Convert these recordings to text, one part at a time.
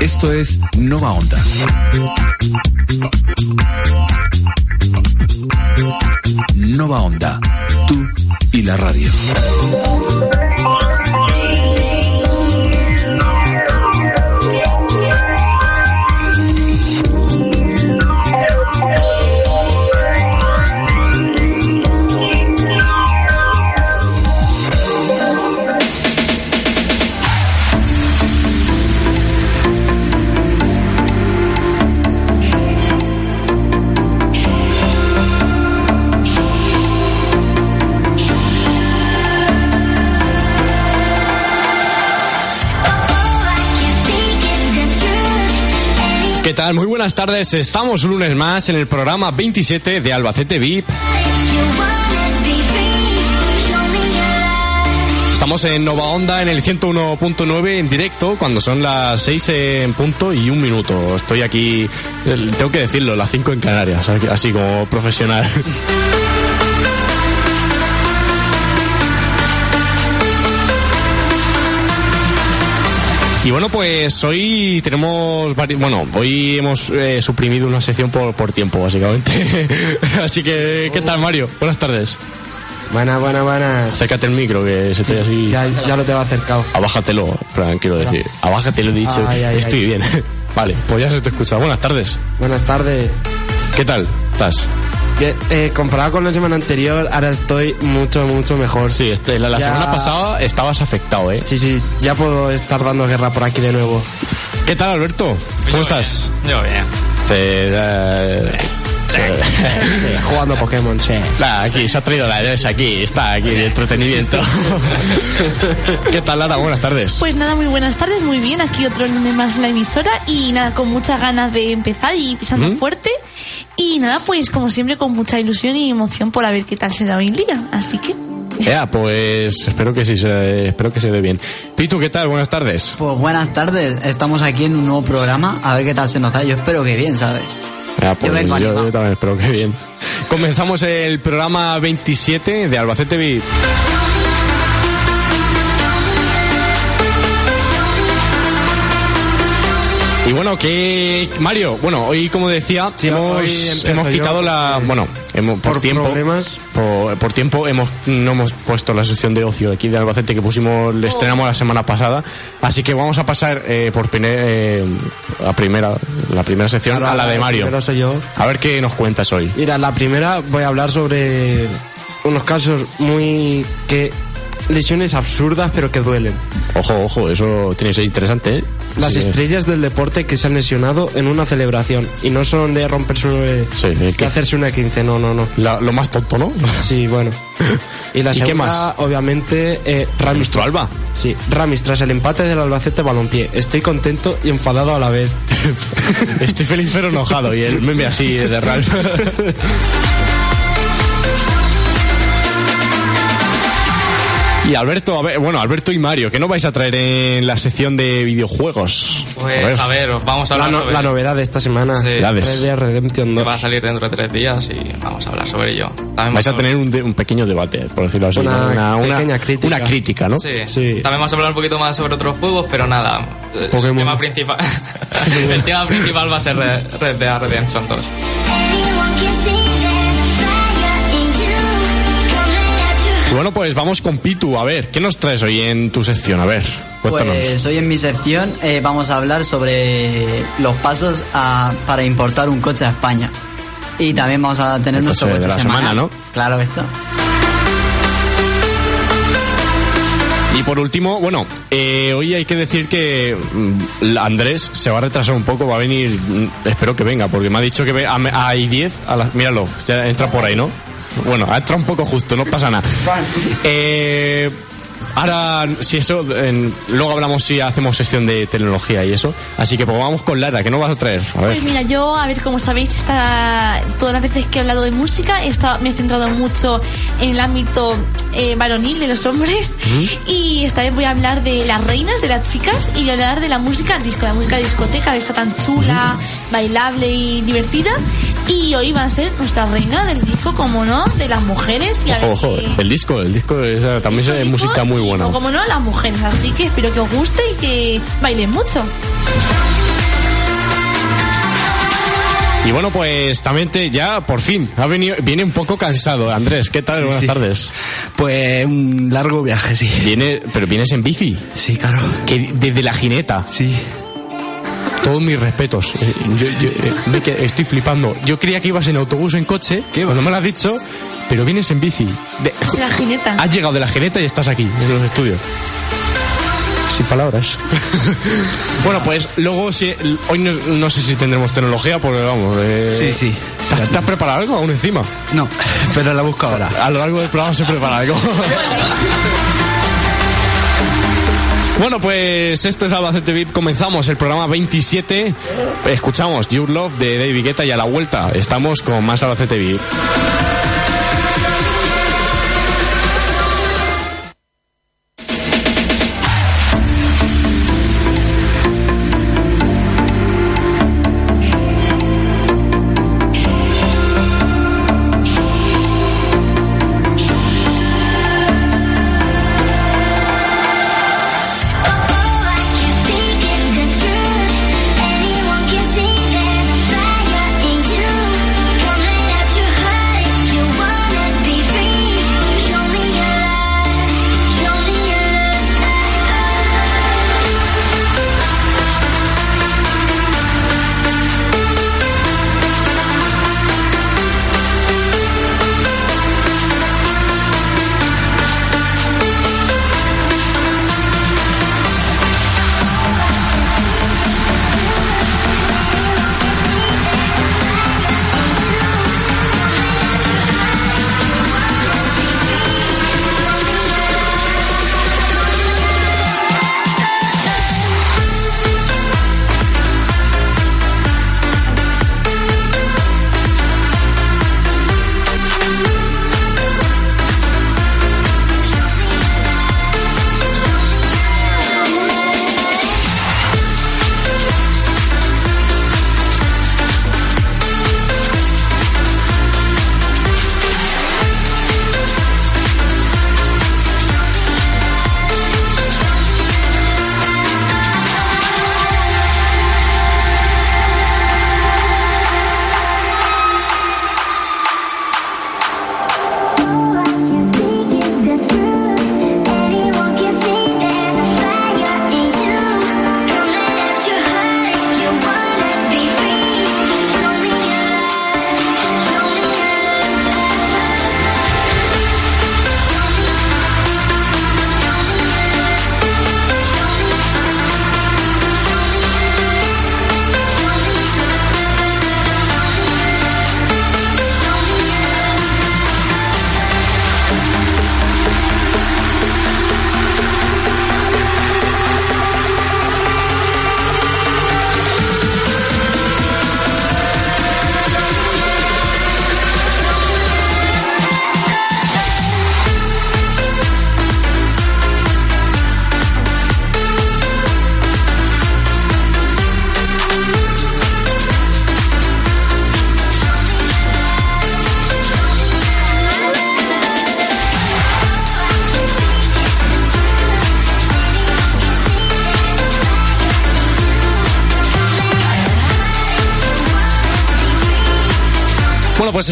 Esto es Nova Onda. Nova Onda, tú y la radio. Buenas tardes. Estamos un lunes más en el programa 27 de Albacete VIP. Estamos en Nova Onda en el 101.9 en directo cuando son las 6 en punto y un minuto. Estoy aquí, tengo que decirlo, las 5 en Canarias, así como profesional. Y bueno, pues hoy tenemos vari- bueno, hoy hemos eh, suprimido una sección por, por tiempo, básicamente. así que, ¿qué tal, Mario? Buenas tardes. Buenas, buenas, buenas. Acércate el micro, que se te así. Ya, ya lo tengo acercado. Abájatelo, Fran, quiero decir. Abájate, lo he dicho. Ay, ay, Estoy ay. bien. vale, pues ya se te escucha. Buenas tardes. Buenas tardes. ¿Qué tal? ¿Estás? Que, eh, comparado con la semana anterior, ahora estoy mucho, mucho mejor. Sí, este, la, la Ya- semana pasada estabas afectado, ¿eh? Sí, sí, ya puedo estar dando guerra por aquí de nuevo. ¿Qué tal, Alberto? ¿Cómo estás? Yo bien. Te, eh, jugando Pokémon, sí. Nada, aquí se ha traído la EDES aquí, está aquí de entretenimiento. ¿Qué tal, Lara? Buenas tardes. Pues nada, muy buenas tardes, muy bien, aquí otro lunes más en la emisora y nada, con muchas ganas de empezar y pisando ¿Mm? fuerte y nada, pues como siempre con mucha ilusión y emoción por a ver qué tal se da hoy en día, así que... Ya, pues espero que sí, se, espero que se dé bien. Pitu, ¿qué tal? Buenas tardes. Pues buenas tardes, estamos aquí en un nuevo programa, a ver qué tal se nos da, yo espero que bien, ¿sabes? Ya, pues, Yo vengo yo, yo también espero que bien. Comenzamos el programa 27 de Albacete VIP. Y bueno, que Mario, bueno, hoy como decía, Sí, hemos, hemos yo quitado la, bueno, hemos, por, por tiempo, problemas. por, por tiempo hemos no hemos puesto la sección de ocio aquí de Albacete que pusimos, le estrenamos la semana pasada, así que vamos a pasar eh, por primer, eh, la primera, la primera sección Ahora, a la de Mario. Soy yo. A ver qué nos cuentas hoy. Mira, la primera voy a hablar sobre unos casos muy que lesiones absurdas pero que duelen. Ojo, ojo, eso tiene que ser interesante, ¿eh? Las Sí. estrellas del deporte que se han lesionado en una celebración y no son de romperse un, Sí, el que hacerse una 15, no, no, no. La- lo más tonto, ¿no? Sí, bueno. Y la ¿Y qué segunda, más? obviamente, eh, Ramis. Nuestro Alba. Sí, Ramis, tras el empate del Albacete Balompié. Estoy contento y enfadado a la vez. Estoy feliz pero enojado y el meme así de Ralph. Y Alberto, a ver, bueno, Alberto y Mario, ¿qué nos vais a traer en la sección de videojuegos? Pues a ver, vamos a La, hablar no- sobre la novedad de esta semana. Sí. Red Dead Redemption que 2. va a salir dentro de tres días y vamos a hablar sobre ello. También Vais a tener un, de- un pequeño debate, por decirlo así. Una pequeña crítica. Una crítica, ¿no? Sí. Sí. También vamos a hablar un poquito más sobre otros juegos, pero nada. El Pokémon. tema principal, el tema principal va a ser Red, Red Dead Redemption 2. Bueno, pues vamos con Pitu, a ver, ¿qué nos traes hoy en tu sección? A ver, cuéntanos. Pues hoy en mi sección eh, vamos a hablar sobre los pasos a- para importar un coche a España. Y también vamos a tener El nuestro coche coche, de la semana, ¿no? Claro que está. Y por último, bueno, eh, hoy hay que decir que mm, Andrés se va a retrasar un poco, va a venir, mm, espero que venga, porque me ha dicho que ve- a- hay 10, a las, míralo, ya entra por ahí, ¿no? Bueno, ha entrado un poco justo, no pasa nada. Eh, ahora, si eso, en- luego hablamos si hacemos sesión de tecnología y eso. Así que pues vamos con Lara, ¿qué nos vas a traer? A ver. Pues mira, yo, a ver, como sabéis, está, todas las veces que he hablado de música, he estado- me he centrado mucho en el ámbito eh, varonil de los hombres. Y esta vez voy a hablar de las reinas, de las chicas, y voy a hablar de la música disco, la música discoteca, de esta tan chula, bailable y divertida. Y hoy va a ser nuestra reina del disco, como no, de las mujeres. Y Ojo, ojo, qué- el disco, el disco es- también es música muy y, buena. Como no, las mujeres. Así que espero que os guste y que bailen mucho. Y bueno, pues también te, ya por fin ha venido, viene un poco cansado. Andrés, ¿qué tal? Sí, Buenas sí. tardes. Pues un largo viaje, sí. Viene, pero vienes en bici, Sí, claro. que desde la jineta. Sí. Todos mis respetos. Eh, Yo, yo, eh, estoy flipando. Yo creía que ibas en autobús o en coche, que no me lo has dicho, pero vienes en bici. De- La jineta. has llegado de la jineta y estás aquí, en los estudios. Sin palabras. bueno, pues luego, si, hoy no, no sé si tendremos tecnología, porque vamos. eh, Sí, sí. ¿Te has, te has preparado algo aún encima? No, pero la busco ahora. A lo largo del programa se prepara algo. Bueno, pues esto es Albacete VIP. Comenzamos el programa 27. Escuchamos Your Love de David Guetta y a la vuelta estamos con más Albacete VIP.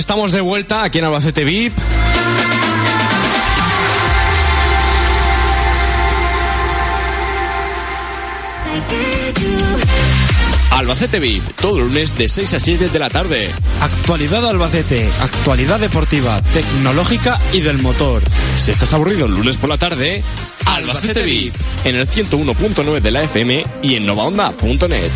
Estamos de vuelta aquí en Albacete VIP. Albacete VIP, todo lunes de 6 a 7 de la tarde. Actualidad Albacete, actualidad deportiva, tecnológica y del motor. Si estás aburrido el lunes por la tarde, Albacete VIP, en el 101.9 de la FM y en novaonda.net.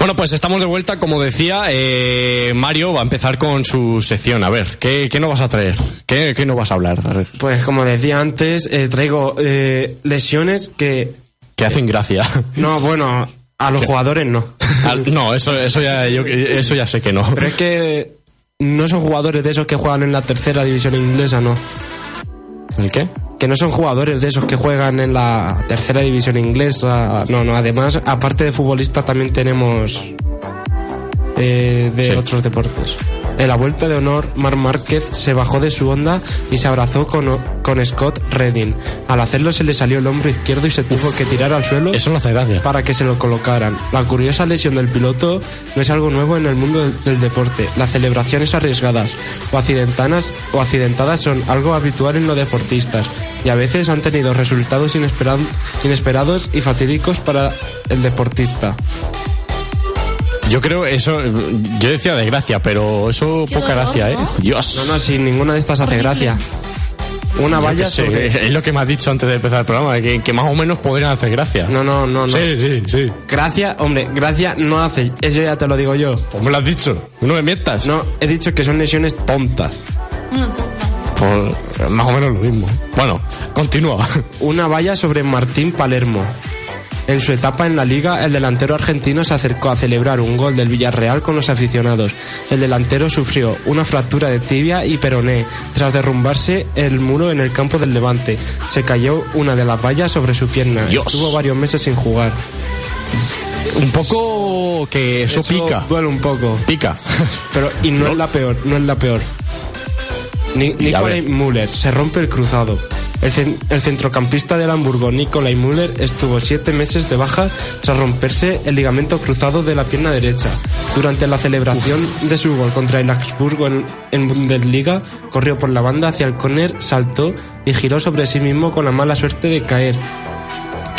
Bueno, pues estamos de vuelta, como decía, eh, Mario va a empezar con su sección. A ver, ¿qué, qué nos vas a traer? ¿Qué, qué nos vas a hablar? A ver, Pues como decía antes, eh, traigo eh, lesiones que... que hacen gracia. No, bueno, a los jugadores no. Al- no, eso, eso, ya, yo- eso ya sé que no. Pero es que no son jugadores de esos que juegan en la tercera división inglesa, no. ¿El qué? Que no son jugadores de esos que juegan en la tercera división inglesa. No, no, además, aparte de futbolistas, también tenemos eh, de Sí. otros deportes. En la vuelta de honor, Mar Márquez se bajó de su onda y se abrazó con, con Scott Redding. Al hacerlo se le salió el hombro izquierdo y se tuvo que tirar al suelo Eso no hace gracia. para que se lo colocaran. La curiosa lesión del piloto no es algo nuevo en el mundo del, del deporte. Las celebraciones arriesgadas o accidentadas, o accidentadas son algo habitual en los deportistas y a veces han tenido resultados inesperados y fatídicos para el deportista. Yo creo eso. Yo decía de gracia, pero eso Qué poca dolor, gracia, ¿eh? ¿no? Dios. No, no, si ninguna de estas hace Horrible. gracia. Una Yo valla qué sé, sobre... Es lo que me has dicho antes de empezar el programa, que, que más o menos podrían hacer gracia. No, no, no, no. Sí, sí, sí. Gracia, hombre, gracia no hace. Eso ya te lo digo yo. Pues me lo has dicho. No me mientas. No, he dicho que son lesiones tontas. No, no. Pues más o menos lo mismo. Bueno, continúa. una valla sobre Martín Palermo. En su etapa en la liga, el delantero argentino se acercó a celebrar un gol del Villarreal con los aficionados. El delantero sufrió una fractura de tibia y peroné tras derrumbarse el muro en el campo del Levante. Se cayó una de las vallas sobre su pierna. Dios. Estuvo varios meses sin jugar. Un poco que eso, pica. Duele un poco. Pica. Pero, y no, es la peor, no es la peor. Ni- Nicolai. Müller se rompe el cruzado. El, el centrocampista del Hamburgo, Nicolai Müller, estuvo siete meses de baja tras romperse el ligamento cruzado de la pierna derecha. Durante la celebración de su gol contra el Augsburgo en, en Bundesliga, corrió por la banda hacia el córner, saltó y giró sobre sí mismo con la mala suerte de caer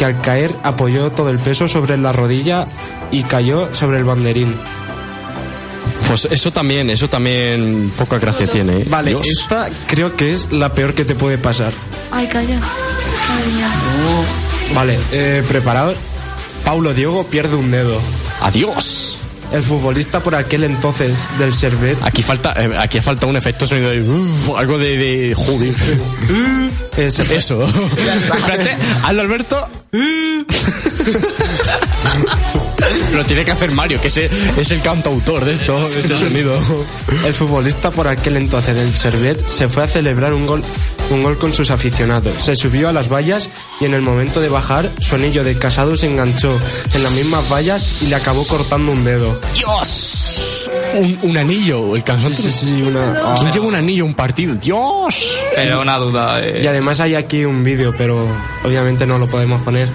que al caer apoyó todo el peso sobre la rodilla y cayó sobre el banderín. Pues eso también, eso también poca gracia tiene. ¿eh? Vale, Dios. esta creo que es la peor que te puede pasar. Ay, calla. Madre mía. Vale, eh, preparado. Paulo Diogo pierde un dedo. Adiós. El futbolista por aquel entonces del Servet Aquí falta, eh, aquí falta un efecto sonido de uf, algo de, de joder. Eso. Espérate, hazlo Alberto. Pero tiene que hacer Mario, que ese es el cantautor de esto, de este sonido. el futbolista por aquel entonces del Servet se fue a celebrar un gol, un gol con sus aficionados. Se subió a las vallas y en el momento de bajar su anillo de casado se enganchó en las mismas vallas y le acabó cortando un dedo. Dios. Un, un anillo, el cansón. Sí, sí, sí, una... ¿Quién lleva un anillo a un partido? Dios. Pero una duda. eh, Y además hay aquí un vídeo, pero obviamente no lo podemos poner.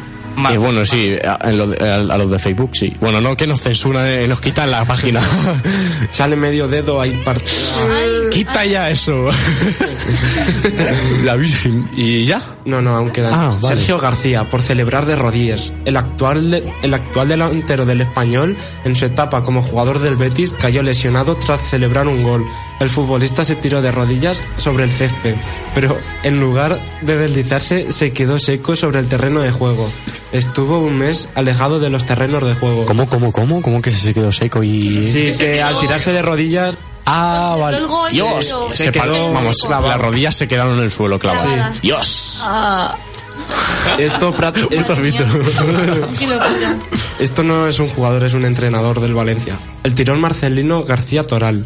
Eh, bueno, sí, a, en lo de- a- a los de Facebook, sí. Bueno, no, que nos censuran, eh, nos quitan la página. Sale medio dedo ahí partido. Quita ya eso. la Virgen. ¿Y ya? No, no, aún quedan. Ah, vale. Sergio García, por celebrar de rodillas. El actual, de- el actual delantero del español, en su etapa como jugador del Betis, cayó lesionado tras celebrar un gol. El futbolista se tiró de rodillas sobre el césped, pero en lugar de deslizarse, se quedó seco sobre el terreno de juego. Estuvo un mes alejado de los terrenos de juego. ¿Cómo, cómo, cómo? ¿Cómo que se quedó seco y...? Sí, que al tirarse de rodillas Ah, vale. Dios, se, se paró, quedó vamos, clavado. las rodillas se quedaron en el suelo clavadas. Clavadas. Dios. Esto, pra- esto. Qué locura. esto no es un jugador, es un entrenador del Valencia. El tirón Marcelino García Toral.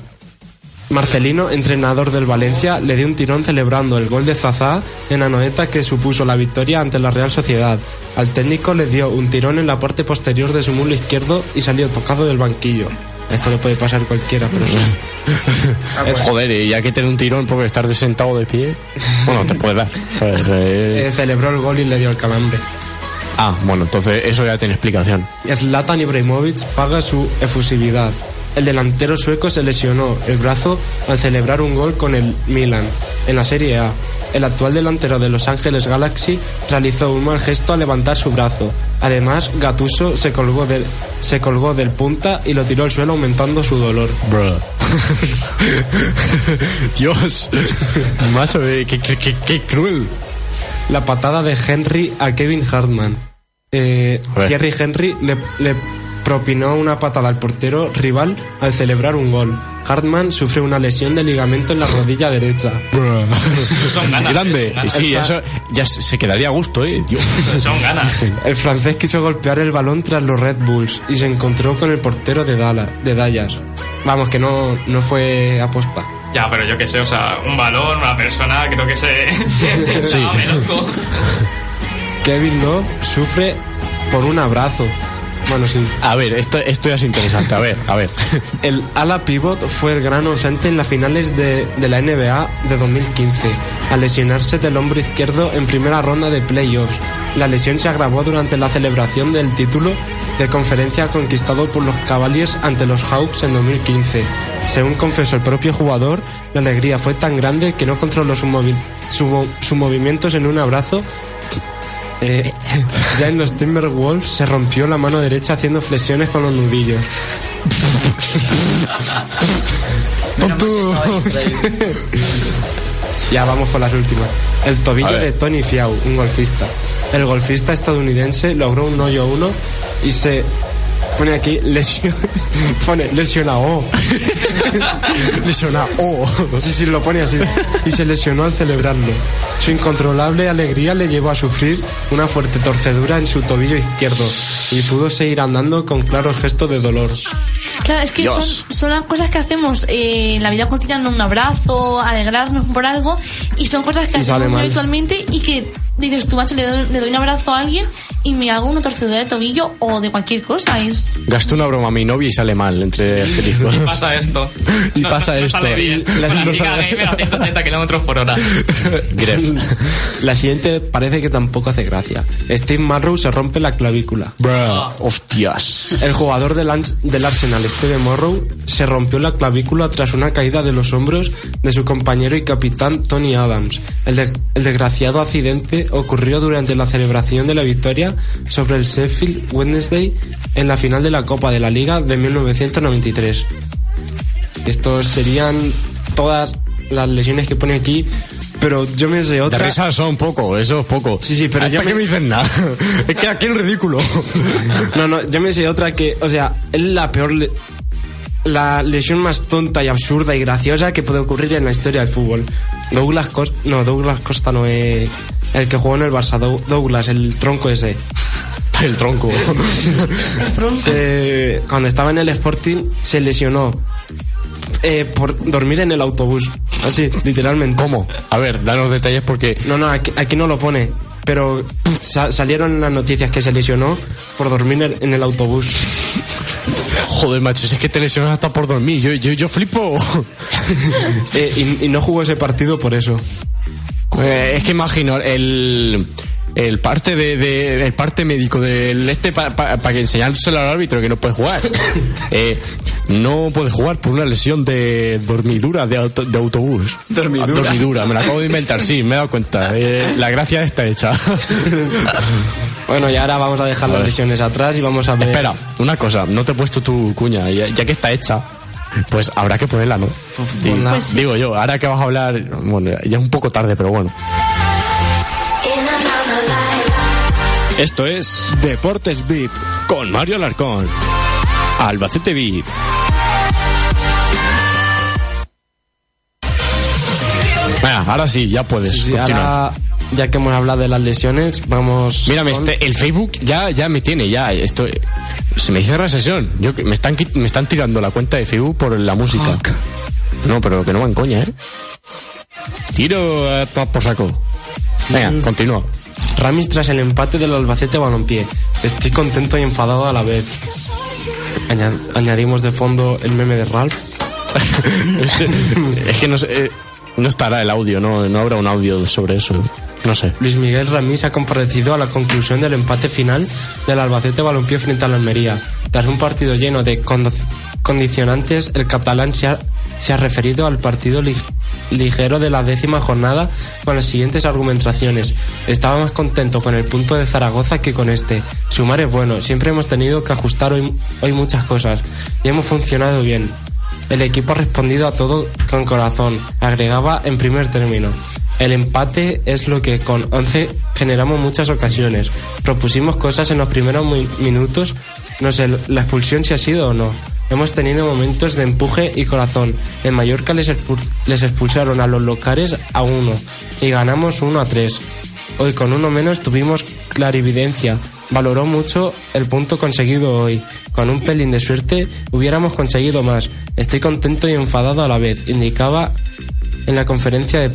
Marcelino, entrenador del Valencia, le dio un tirón celebrando el gol de Zazá en Anoeta que supuso la victoria ante la Real Sociedad. Al técnico le dio un tirón en la parte posterior de su muslo izquierdo y salió tocado del banquillo. Esto le puede pasar a cualquiera, pero sí. Joder, y hay que tener un tirón porque estar de sentado de pie. Bueno, te puede dar. Pues, eh, Eh, celebró el gol y le dio el calambre. Ah, bueno, entonces eso ya tiene explicación. Zlatan Ibrahimovic paga su efusividad. El delantero sueco se lesionó el brazo al celebrar un gol con el Milan en la Serie A. El actual delantero de Los Ángeles Galaxy realizó un mal gesto al levantar su brazo. Además, Gattuso se colgó del, se colgó del punta y lo tiró al suelo aumentando su dolor. Bro. Dios. Macho, eh, qué, qué- qué- qué cruel. La patada de Henry a Kevin Hartman. Eh. Thierry Henry le, le propinó una patada al portero rival al celebrar un gol. Hartman sufrió una lesión de ligamento en la rodilla derecha. Son ganas. Grande. son ganas. Sí, eso ya se quedaría a gusto, eh. Son ganas. El francés quiso golpear el balón tras los Red Bulls y se encontró con el portero de, Dala, de Dallas. Vamos, que no, no fue aposta. Ya, pero yo qué sé, o sea, un balón, una persona, creo que se. Sí. Loco. Kevin Love sufre por un abrazo. Bueno, sí. A ver, esto, esto ya es interesante. A ver, a ver. El ala pivot fue el gran ausente en las finales de, de la NBA de 2015, al lesionarse del hombro izquierdo en primera ronda de playoffs. La lesión se agravó durante la celebración del título de conferencia conquistado por los Cavaliers ante los Hawks en 2015. Según confesó el propio jugador, la alegría fue tan grande que no controló sus movi- su sus movimientos en un abrazo eh, ya en los Timberwolves se rompió la mano derecha haciendo flexiones con los nudillos. Ya vamos con las últimas. El tobillo de Tony Fiau, un golfista. El golfista estadounidense logró un hoyo uno y se pone aquí lesión, pone lesionado. lesionado. Sí, sí, lo pone así. Y se lesionó al celebrarlo. Su incontrolable alegría le llevó a sufrir una fuerte torcedura en su tobillo izquierdo y pudo seguir andando con claros gestos de dolor. Claro, es que son, son las cosas que hacemos eh, en la vida cotidiana, un abrazo, alegrarnos por algo, y son cosas que Y hacemos habitualmente y que dices tú, macho, le doy, le doy un abrazo a alguien y me hago una torcedura de tobillo o de cualquier cosa. Es, Gasté una broma a mi novia y sale mal entre asteriscos. Y pasa esto. Y pasa no, no esto. sale bien. Y las- Con la no chica sale- gamer a 180 kilómetros por hora. Gref. La siguiente parece que tampoco hace gracia. Steve Marrow se rompe la clavícula. Bruh, hostias. El jugador del, del Arsenal, Steve Morrow, se rompió la clavícula tras una caída de los hombros de su compañero y capitán Tony Adams. El, de- el desgraciado accidente ocurrió durante la celebración de la victoria sobre el Sheffield Wednesday en la final de la Copa de la Liga de 1993. Estos serían todas las lesiones que pone aquí, pero yo me sé De otra. risa son poco, eso es poco. Sí, sí, pero Ay, yo ¿Para qué me- me dicen nada? es que aquí es ridículo. No, no, yo me sé otra que, o sea, es la peor, la lesión más tonta y absurda y graciosa que puede ocurrir en la historia del fútbol. Douglas Costa, no, Douglas Costa no es el que jugó en el Barça, Dou- Douglas, el tronco ese. El tronco. el tronco. Se- cuando estaba en el Sporting se lesionó eh, por dormir en el autobús, así, literalmente. ¿Cómo? A ver, danos detalles porque... No, no, aquí, aquí no lo pone. Pero sa- salieron en las noticias que se lesionó por dormir en el autobús. Joder, macho, si es que te lesionas hasta por dormir. Yo, yo, yo flipo. Eh, y, y no jugó ese partido por eso. Eh, es que imagino el... El parte de, de- el parte médico del este para que enseñárselo al árbitro que no puede jugar. Eh, no puede jugar por una lesión de dormidura de, auto- de autobús. Dormidura. Ah, Dormidura, me la acabo de inventar, sí, me he dado cuenta. Eh, la gracia está hecha. Bueno, y ahora vamos a dejar las lesiones atrás y vamos a ver. Espera, una cosa, no te he puesto tu cuña, ya, ya que está hecha, pues habrá que ponerla, ¿no? Pues sí. Digo yo, ahora que vas a hablar, bueno, ya es un poco tarde, pero bueno. Esto es Deportes VIP. con Mario Alarcón, Albacete VIP. Venga, ahora sí, ya puedes. Sí, ahora, ya que hemos hablado de las lesiones, vamos. Mírame, con- este, el Facebook ya, ya me tiene, ya. Esto, se me cierra la sesión. Yo, me, están, me están tirando la cuenta de Facebook por la música. No, pero que no van coña, ¿eh? Tiro a tomar por saco. Venga, continúa. Ramis tras el empate del Albacete Balompié. Estoy contento y enfadado a la vez. Aña- añadimos de fondo el meme de Ralph. es, que, no sé, eh, no estará el audio, no, no habrá un audio sobre eso. No sé. Luis Miguel Ramís ha comparecido a la conclusión del empate final del Albacete Balompié frente a la Almería. Tras un partido lleno de condicionantes, el catalán se ha, se ha referido al partido lig- ligero de la décima jornada con las siguientes argumentaciones. Estaba más contento con el punto de Zaragoza que con este. Sumar es bueno, siempre hemos tenido que ajustar hoy, hoy muchas cosas y hemos funcionado bien. El equipo ha respondido a todo con corazón, agregaba en primer término. El empate es lo que con 11 generamos muchas ocasiones. Propusimos cosas en los primeros mi- minutos, no sé la expulsión si ha sido o no. Hemos tenido momentos de empuje y corazón. En Mallorca les, expul- les expulsaron a los locales a uno y ganamos 1 a 3. Hoy con uno menos tuvimos clarividencia. Valoró mucho el punto conseguido hoy. Con un pelín de suerte hubiéramos conseguido más. Estoy contento y enfadado a la vez, indicaba en la conferencia de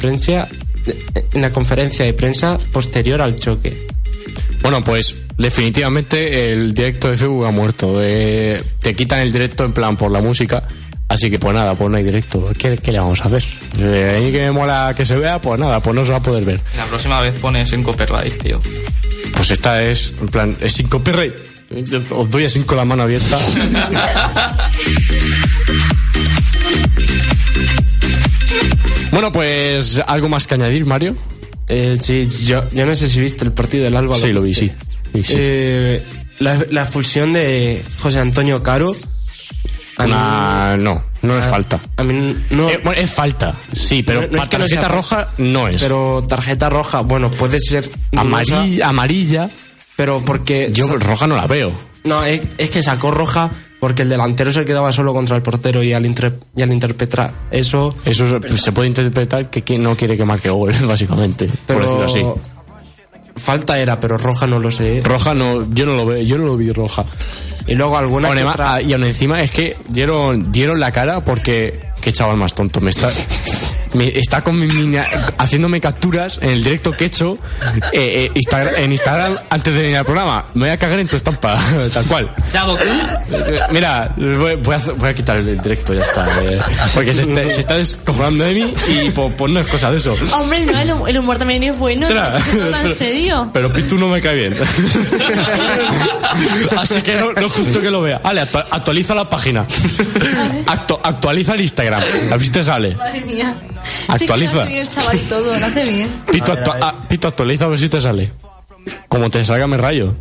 prensa posterior al choque. Bueno, pues definitivamente el directo de Facebook ha muerto. Eh, te quitan el directo en plan por la música. Así que pues nada, pues no hay directo. ¿Qué, qué le vamos a hacer? Eh, ahí que me mola que se vea, pues nada, pues no se va a poder ver. La próxima vez pones en copyright, tío. Pues esta es, en plan, es sin copyright. Os doy así con la mano abierta. bueno, pues algo más que añadir, Mario. Eh, sí, yo, yo no sé si viste el partido del Alba. Sí, lo vi, sí. Sí, sí. Eh, la, la expulsión de José Antonio Caro. a mí- Una- no, no es falta. A mí no. Eh, bueno, es falta, sí, pero No- no para sea tarjeta roja no es. Pero tarjeta roja, bueno, puede ser. amarilla, amarilla, Pero porque. yo roja no la veo. No, es, es que sacó roja porque el delantero se quedaba solo contra el portero y al, inter- y al interpretar eso. Eso se, se puede interpretar que no quiere que marque gol, básicamente, por decirlo así. Falta era, pero roja no lo sé. Roja no, yo no lo veo, yo no lo vi roja. Y luego alguna Aún que otra- ah, y aún encima es que dieron, dieron la cara porque qué chaval más tonto me está me está con mi mina- haciéndome capturas en el directo que he hecho eh, eh, Instagram- en Instagram antes de venir al programa. Me voy a cagar en tu estampa, tal cual. Mira, voy, voy a, voy a quitar el directo, ya está. eh, porque se está, se está descojonando de mí y pues, pues no es cosa de eso. Hombre, no, el, hum- el humor también es bueno, Espera, no se en serio. Pero Pitu no me cae bien. Así que no, no es justo que lo vea. Vale, actua- actualiza la página. Actu- actualiza el Instagram. A ver si te sale. Madre mía. Actualiza. Sí, que lo hace bien el chaval y todo, lo hace bien. Pito, actua- Pito, actualiza a ver si te sale. Como te salga, me rayo.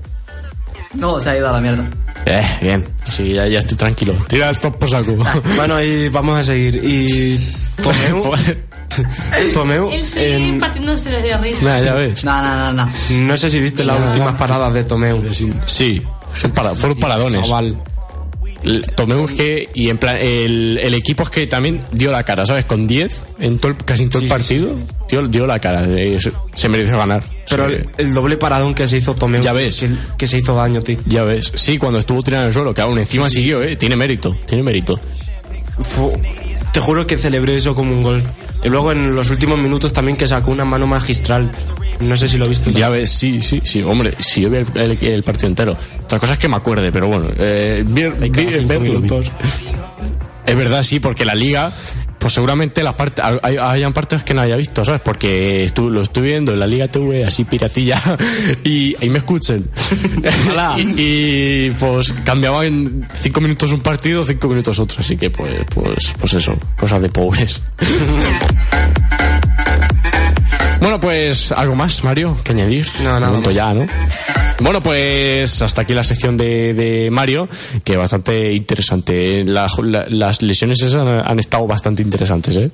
No, se ha ido a la mierda. Eh, bien. Sí, ya, ya estoy tranquilo. Tira el top por saco. Bueno, y vamos a seguir. Y. Tomeu. Tomeu. Él sigue en- partiéndose de risa. Nah, ya ves. No, no, no, no. No sé si viste las últimas paradas de Tomeu. Sí, para- fueron paradones. Chaval. Que, y en plan, el, el equipo es que también dio la cara, ¿sabes? Con 10 en todo casi en todo el partido, dio, dio la cara. se, mereció ganar. Pero el, el doble paradón que se hizo Tomeu. Ya ves. Que, que se hizo daño, tío. Ya ves, sí, cuando estuvo tirado en el suelo, que aún encima siguió, ¿eh? Tiene mérito, tiene mérito. Te juro que celebré eso como un gol. Y luego en los últimos minutos también que sacó una mano magistral. No sé si lo viste. Ya ves, sí, sí, sí, hombre, sí, yo vi el, el- el partido entero. Otra cosa es que me acuerde, pero bueno, eh, vi-. Es verdad, sí, porque la liga, pues seguramente las partes, hay, hayan partes que no haya visto, ¿sabes? Porque estu- lo estoy viendo en la Liga TV, así piratilla, y ahí me escuchen. y, y, pues cambiaba en cinco minutos un partido, cinco minutos otro, así que pues, pues, pues eso, cosas de pobres. Bueno, pues algo más, Mario, que añadir. No, nada más. ya, ¿no? Bueno, pues hasta aquí la sección de, de Mario, que bastante interesante. La- la- las lesiones esas han, han estado bastante interesantes, ¿eh?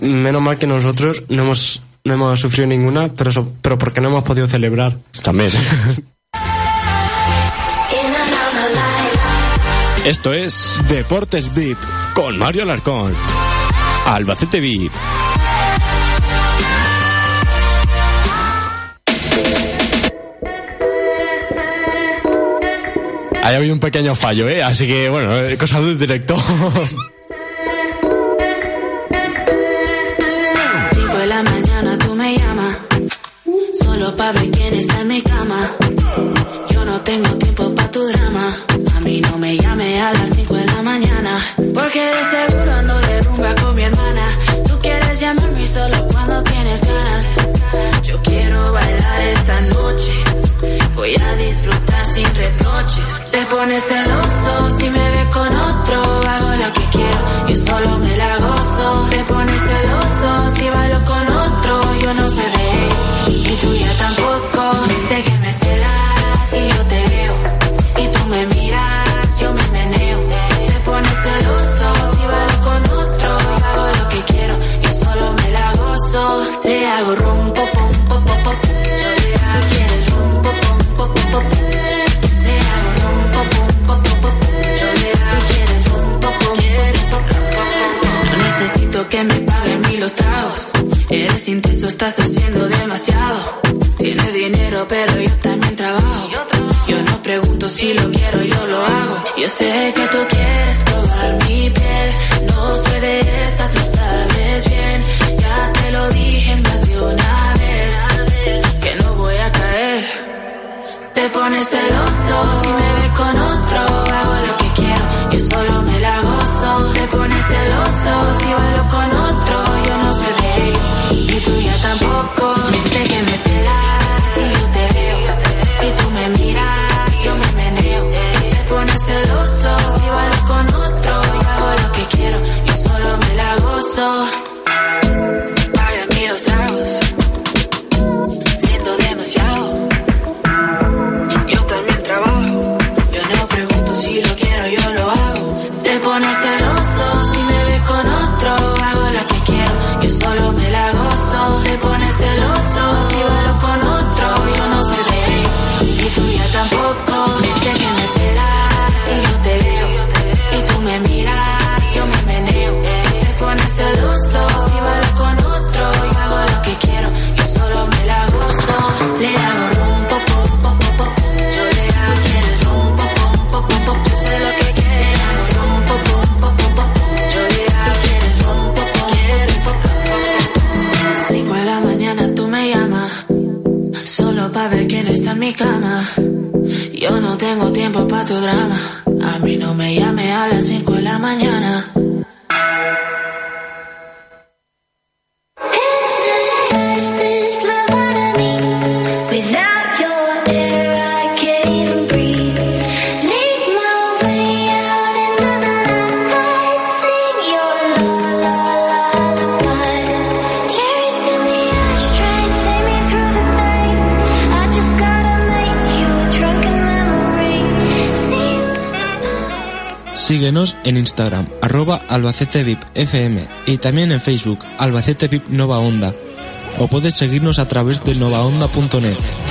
Menos mal que nosotros no hemos, no hemos sufrido ninguna, pero, pero porque no hemos podido celebrar. También. Esto es Deportes VIP. con Mario Alarcón. Albacete VIP. Ahí ha habido un pequeño fallo, ¿eh? Así que, bueno, eh, cosas del directo. Cinco de la mañana tú me llamas. Solo pa' ver quién está en mi cama. Yo no tengo tiempo pa' tu drama. A mí no me llame a las 5 de la mañana Porque de seguro ando de rumba con mi hermana. Tú quieres llamarme solo cuando tienes ganas. Yo quiero bailar esta noche. Voy a disfrutar sin reproches. Te pones celoso si me ves con otro. Hago lo que quiero, yo solo me la gozo. Te pones celoso si bailo con otro. Yo no soy de ellos y tú ya tampoco. Sé que me celas y yo te veo. Y tú me miras, yo me meneo. Te pones celoso si bailo con otro. Hago lo que quiero, yo solo me la gozo. Le hago rum, pom, pom, pom, pom, que me paguen ni los tragos. Eres intenso, estás haciendo demasiado. Tienes dinero, pero yo también trabajo. Yo no pregunto si lo quiero, yo lo hago. Yo sé que tú quieres probar mi piel. No soy de esas, lo sabes bien. Ya te lo dije más de una vez. Que no voy a caer. Te pones celoso si me ves con otro. Hago pones celoso si bailo con otro. Yo no soy de ellos y tú ya tampoco. Tengo tiempo pa' tu drama. A mí no me llame a las cinco de la mañana Síguenos en Instagram, arroba albacetevipfm y también en Facebook, Albacete VIP. O puedes seguirnos a través de novaonda.net.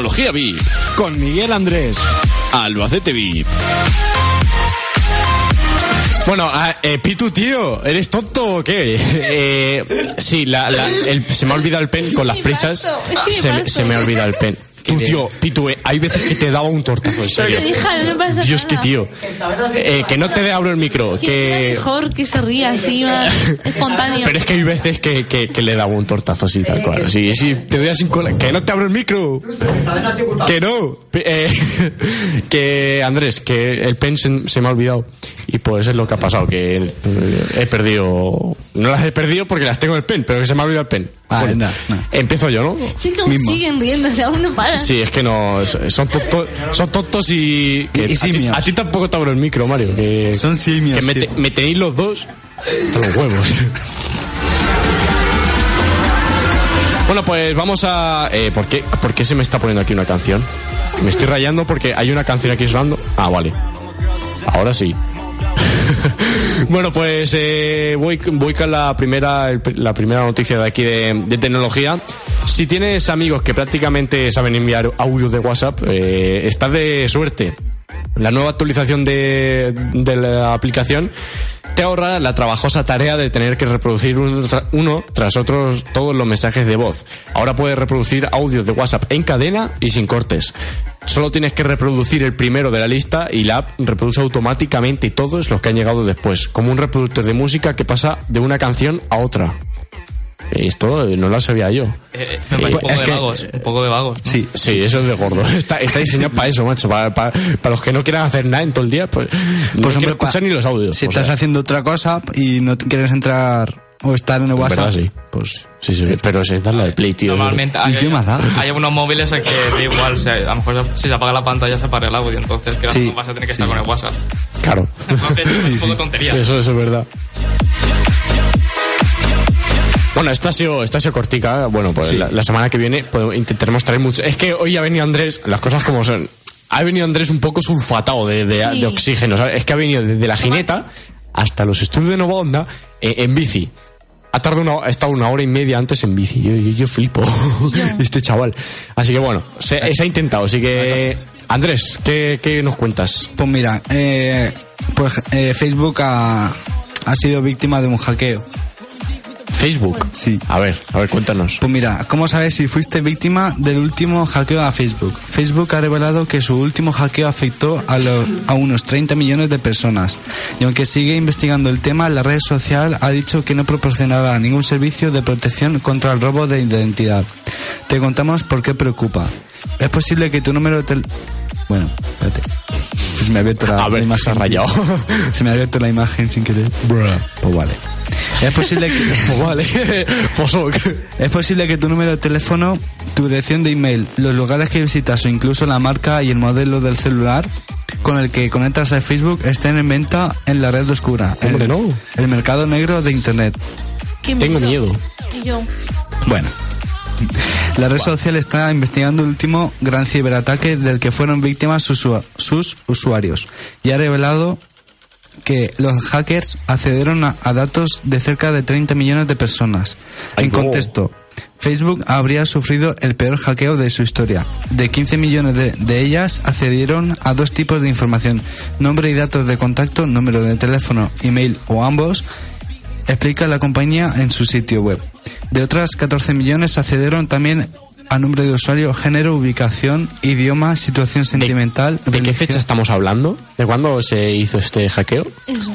Tecnología VIP. Con Miguel Andrés. Albacete VIP. Bueno, ah, eh, Pitu, tío, ¿eres tonto o qué? Eh, sí, la, la- el- se me ha olvidado el pen con las prisas. Se se me ha olvidado el pen. Tú, tío, Pitu, eh, hay veces que te daba un tortazo, en serio. Te dije, no pasa Dios, que nada. tío. Eh, que no te abro el micro, Que que... mejor que se ría así más espontáneo. Pero es que hay veces que, que, que le daba un tortazo así, tal cual. Sí, sí, te doy así cola. Que no te abro el micro. Que no. Eh, que Andrés, que el pen se, se me ha olvidado. y pues es lo que ha pasado, que eh, he perdido... No las he perdido porque las tengo en el pen, pero que se me ha olvidado el pen. Ah, Joder. no, no. Empiezo yo, ¿no? Sí que aún Mismo. siguen riéndose, aún no paran. Sí, es que no, son tontos, son tontos y... que Y a, ti, simios. a ti tampoco te abro el micro, Mario. Que, Son simios, Que me, tío. te- me tenéis los dos hasta los huevos. Bueno, pues vamos a... Eh, ¿por, qué, ¿Por qué se me está poniendo aquí una canción? Me estoy rayando porque hay una canción aquí sonando. Ah, vale. Ahora sí. bueno, pues eh, voy, voy con la primera, la primera noticia de aquí de, de tecnología. Si tienes amigos que prácticamente saben enviar audios de WhatsApp, eh, estás de suerte. La nueva actualización de, la aplicación te ahorra la trabajosa tarea de tener que reproducir uno, uno tras otros todos los mensajes de voz. Ahora puedes reproducir audios de WhatsApp en cadena y sin cortes. Solo tienes que reproducir el primero de la lista y la app reproduce automáticamente todos los que han llegado después, como un reproductor de música que pasa de una canción a otra. Esto eh, no lo sabía yo. Eh, me parece un Pues poco de que- vagos, un poco de vagos. ¿no? Sí, Sí, eso es de gordo. Está, está diseñado para eso, macho. Para, para, para los que no quieran hacer nada en todo el día, pues, no Pues, quiero hombre, pa- escuchar ni los audios. Si estás sea, haciendo otra cosa y no te quieres entrar o estar en el en WhatsApp, verdad, sí. Pues sí, sí. Pero es darle al play, tío. Normalmente ¿Y hay, qué más da? hay algunos móviles en que da igual, si- a lo mejor si se apaga la pantalla se apaga el audio, entonces que Sí, no vas a tener que estar con el WhatsApp. Claro. Entonces es un poco tontería. Eso, eso es verdad. Bueno, esta ha sido, esta ha sido cortica. Bueno, pues la, la semana que viene pues, intentaremos traer mucho. Es que hoy ha venido Andrés, las cosas como son. Ha venido Andrés un poco sulfatado de, de, Sí. de oxígeno. ¿sabes? Es que ha venido desde la jineta hasta los estudios de Nova Onda eh, en bici. Ha tardado una, ha estado una hora y media antes en bici. Yo, yo, yo flipo. este chaval. Así que bueno, se, se ha intentado. Así que, Andrés, ¿qué, qué nos cuentas? pues mira, eh, pues eh, Facebook ha, ha sido víctima de un hackeo. Facebook. Sí. A ver, a ver, cuéntanos. Pues mira, ¿cómo sabes si fuiste víctima del último hackeo a Facebook? Facebook ha revelado que su último hackeo afectó a, lo- a unos 30 millones de personas. Y aunque sigue investigando el tema, la red social ha dicho que no proporcionará ningún servicio de protección contra el robo de identidad. Te contamos por qué preocupa. Es posible que tu número de tel... Bueno, espérate. Se me ha abierto la, A ver, la se ha imagen. rayado. Se me ha abierto la imagen sin querer. Pues vale. Es posible que... Pues vale, Fosok. Es posible que tu número de teléfono, tu dirección de email, los lugares que visitas o incluso la marca y el modelo del celular con el que conectas a Facebook estén en venta en la red oscura. Hombre, el, no. El mercado negro de Internet. Qué Tengo miedo. Y yo. Bueno. La red social está investigando el último gran ciberataque del que fueron víctimas sus, usua- sus usuarios y ha revelado que los hackers accedieron a, a datos de cerca de 30 millones de personas. Ay, en contexto, Facebook habría sufrido el peor hackeo de su historia. De 15 millones de, de ellas accedieron a dos tipos de información, nombre y datos de contacto, número de teléfono, email o ambos, explica la compañía en su sitio web. De otras 14 millones accedieron también a nombre de usuario, género, ubicación, idioma, situación sentimental. ¿De qué religión. fecha estamos hablando? ¿De cuándo se hizo este hackeo? Eso.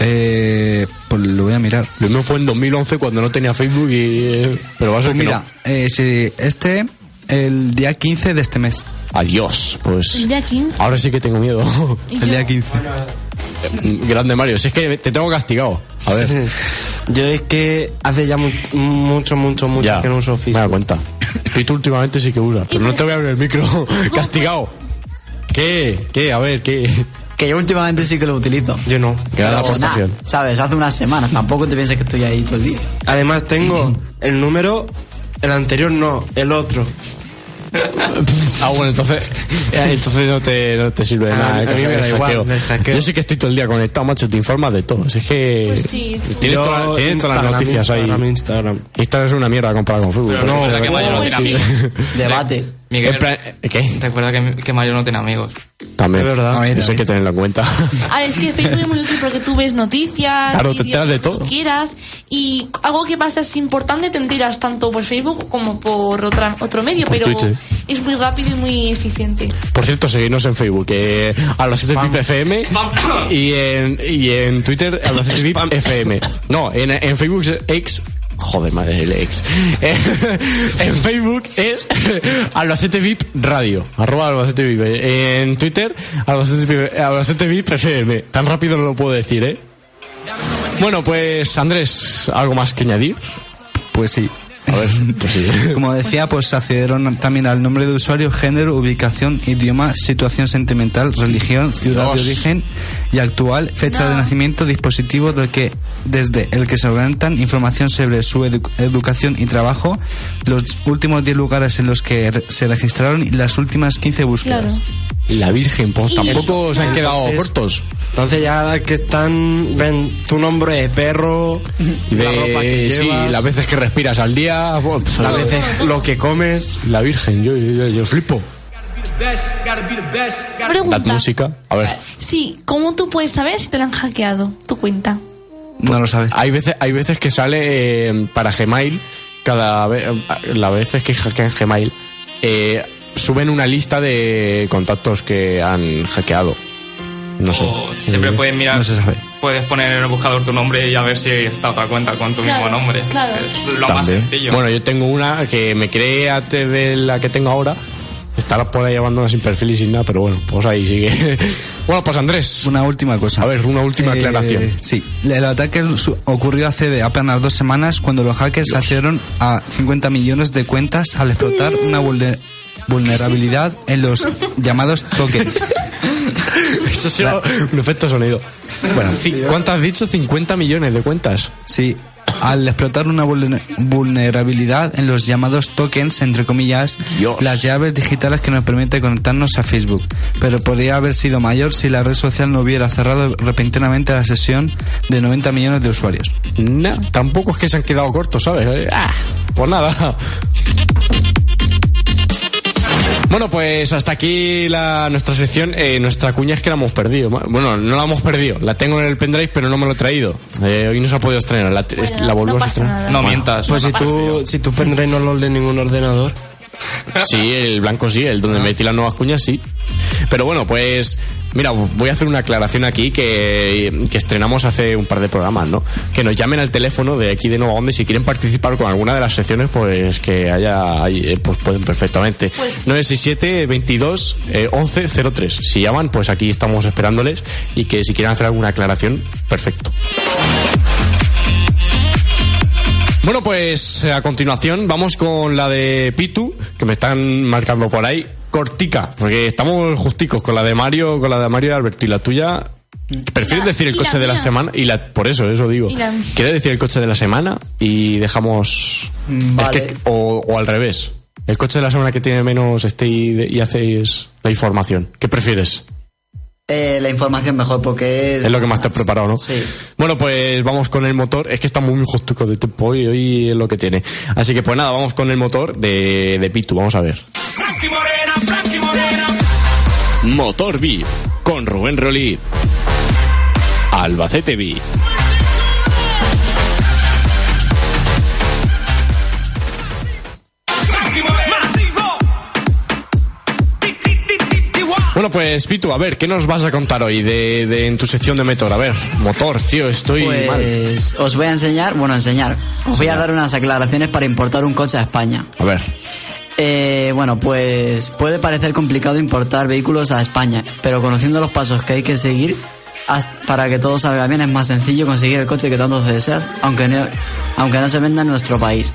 Eh, pues lo voy a mirar. Lo mismo fue en 2011 cuando no tenía Facebook y... eh, Pero va a ser Pues que mira, no. eh, sí, este, el día 15 de este mes. Adiós, pues... El día 15. Ahora sí que tengo miedo. El yo- día 15. Grande Mario, si es que te tengo castigado. A ver, Yo es que hace ya mu- mucho, mucho, mucho ya. que no uso Me da Facebook. cuenta. Y tú últimamente sí que usas. Pero no te voy a abrir el micro. Castigado. ¿Qué? ¿Qué? A ver, ¿qué? Que yo últimamente sí que lo utilizo. Yo no. Que la Pero, aportación. nah, ¿Sabes? Hace unas semanas. Tampoco te pienses que estoy ahí todo el día. Además tengo el número, el anterior no, el otro. Ah, bueno, entonces, eh, entonces no te, no te sirve de A nada. mí- el a mí me da hackeo. igual. Yo sí que estoy todo el día conectado, macho, te informas de todo. Si es que Pues sí, sí. tienes, Yo, toda- tienes todas las Instagram, noticias ahí. Instagram, Instagram. Instagram es una mierda comparado con Facebook. Pero no. Miguel, plan, ¿Qué? recuerda que, que Mayo no tiene amigos. También. Es verdad. Eso hay que tenerlo en cuenta. A ver, es que Facebook es muy útil porque tú ves noticias, Claro, te enteras de lo que todo. tú quieras y algo que pasa es importante te enteras tanto por Facebook como por otra, otro medio, Por pero Twitter. es muy rápido y muy eficiente. Por cierto, seguidnos en Facebook, eh, a los 7 FM y en, y en Twitter a los 7 FM. No, en, en Facebook es ex Joder, madre, el ex. Eh, en Facebook es Albacete VIP Radio. Arroba Albacete VIP. Eh, En Twitter, Albacete VIP, Albacete VIP FM. Tan rápido no lo puedo decir, ¿eh? Bueno, pues Andrés, ¿algo más que añadir? Pues sí. A ver, pues sí. Como decía, pues accedieron también al nombre de usuario, género, ubicación, idioma, situación sentimental, religión, ciudad de origen y actual, fecha de nacimiento, dispositivo del que, desde el que se orientan información sobre su edu- educación y trabajo, los últimos 10 lugares en los que re- se registraron y las últimas 15 búsquedas. Claro. La Virgen, pues Y- tampoco se han quedado Entonces- cortos. Entonces ya que están, ven tu nombre de perro, Y la ropa que de, sí, llevas, las veces que respiras al día, pues, las veces lo que comes. la Virgen, yo, yo, yo flipo. La Pregunta. música, a ver. Sí, ¿cómo tú puedes saber si te la han hackeado? Tu cuenta. No lo sabes. Hay veces, hay veces que sale eh, para Gmail, cada vez, las veces que hackean Gmail, eh, suben una lista de contactos que han hackeado. No sé. O siempre Eh, puedes mirar, No se sabe. puedes poner en el buscador tu nombre y a ver si está otra cuenta con tu Claro, mismo nombre. claro. Es lo más También. sencillo. Bueno, yo tengo una que me creé antes de la que tengo ahora. Estará por ahí llevando sin perfil y sin nada, pero bueno, pues ahí sigue. bueno, pues Andrés, Una última cosa. a ver, una última Eh, aclaración. Sí, el ataque ocurrió hace de apenas dos semanas cuando los hackers accedieron a 50 millones de cuentas al explotar una vulne- vulnerabilidad en los llamados tokens. Eso ha sido un efecto sonido. Bueno, ¿cuánto has dicho? 50 millones de cuentas. Sí, al explotar una vulne- vulnerabilidad en los llamados tokens, entre comillas, Dios. las llaves digitales que nos permite conectarnos a Facebook. Pero podría haber sido mayor si la red social no hubiera cerrado repentinamente la sesión de 90 millones de usuarios. No, tampoco es que se han quedado cortos, ¿sabes? Ah, pues nada. Bueno, pues hasta aquí la, nuestra sección. Eh, nuestra cuña es que la hemos perdido. Bueno, no la hemos perdido. La tengo en el pendrive, pero no me lo he traído. Eh, hoy no se ha podido estrenar. La, Bueno, la volvemos no a estrenar. nada. no mientas. Pues no si tú, si tu pendrive no lo lee ningún ordenador. Sí, el blanco sí, el donde metí las nuevas cuñas sí. Pero bueno, pues mira, voy a hacer una aclaración aquí que, que estrenamos hace un par de programas, ¿no? Que nos llamen al teléfono de aquí de Nueva Onda y si quieren participar con alguna de las secciones, pues que haya, eh, pues pueden perfectamente. Pues- 967 22 eh, 11 03. Si llaman, pues aquí estamos esperándoles y que si quieren hacer alguna aclaración, perfecto. Bueno, pues a continuación vamos con la de Pitu, que me están marcando por ahí. Cortica, porque estamos justicos con la de Mario, con la de Mario y Alberto. Y la tuya. ¿Prefieres La- decir el y la coche de la semana? Y la, por eso, eso digo. Y la- ¿Quieres decir el coche de la semana? Y dejamos. Mm, Es vale. que- o, o al revés. El coche de la semana que tiene menos este y, de- y hacéis la información. ¿Qué prefieres? Eh, la información mejor porque es... Es lo que más te has preparado, ¿no? Sí. Bueno, pues vamos con el motor. Es que está muy justico de tiempo hoy, hoy es lo que tiene. Así que pues nada, vamos con el motor de, de Pitu. Vamos a ver. Motor VIP con Rubén Rolí. Albacete VIP. Bueno, pues Pitu, a ver, ¿qué nos vas a contar hoy de, de- en tu sección de motor? A ver, motor, tío, estoy mal. Pues os voy a enseñar, bueno, enseñar. Os voy a dar unas aclaraciones para importar un coche a España. A ver. Eh, bueno, pues puede parecer complicado importar vehículos a España, pero conociendo los pasos que hay que seguir para que todo salga bien es más sencillo conseguir el coche que tanto deseas, aunque no, aunque no se venda en nuestro país.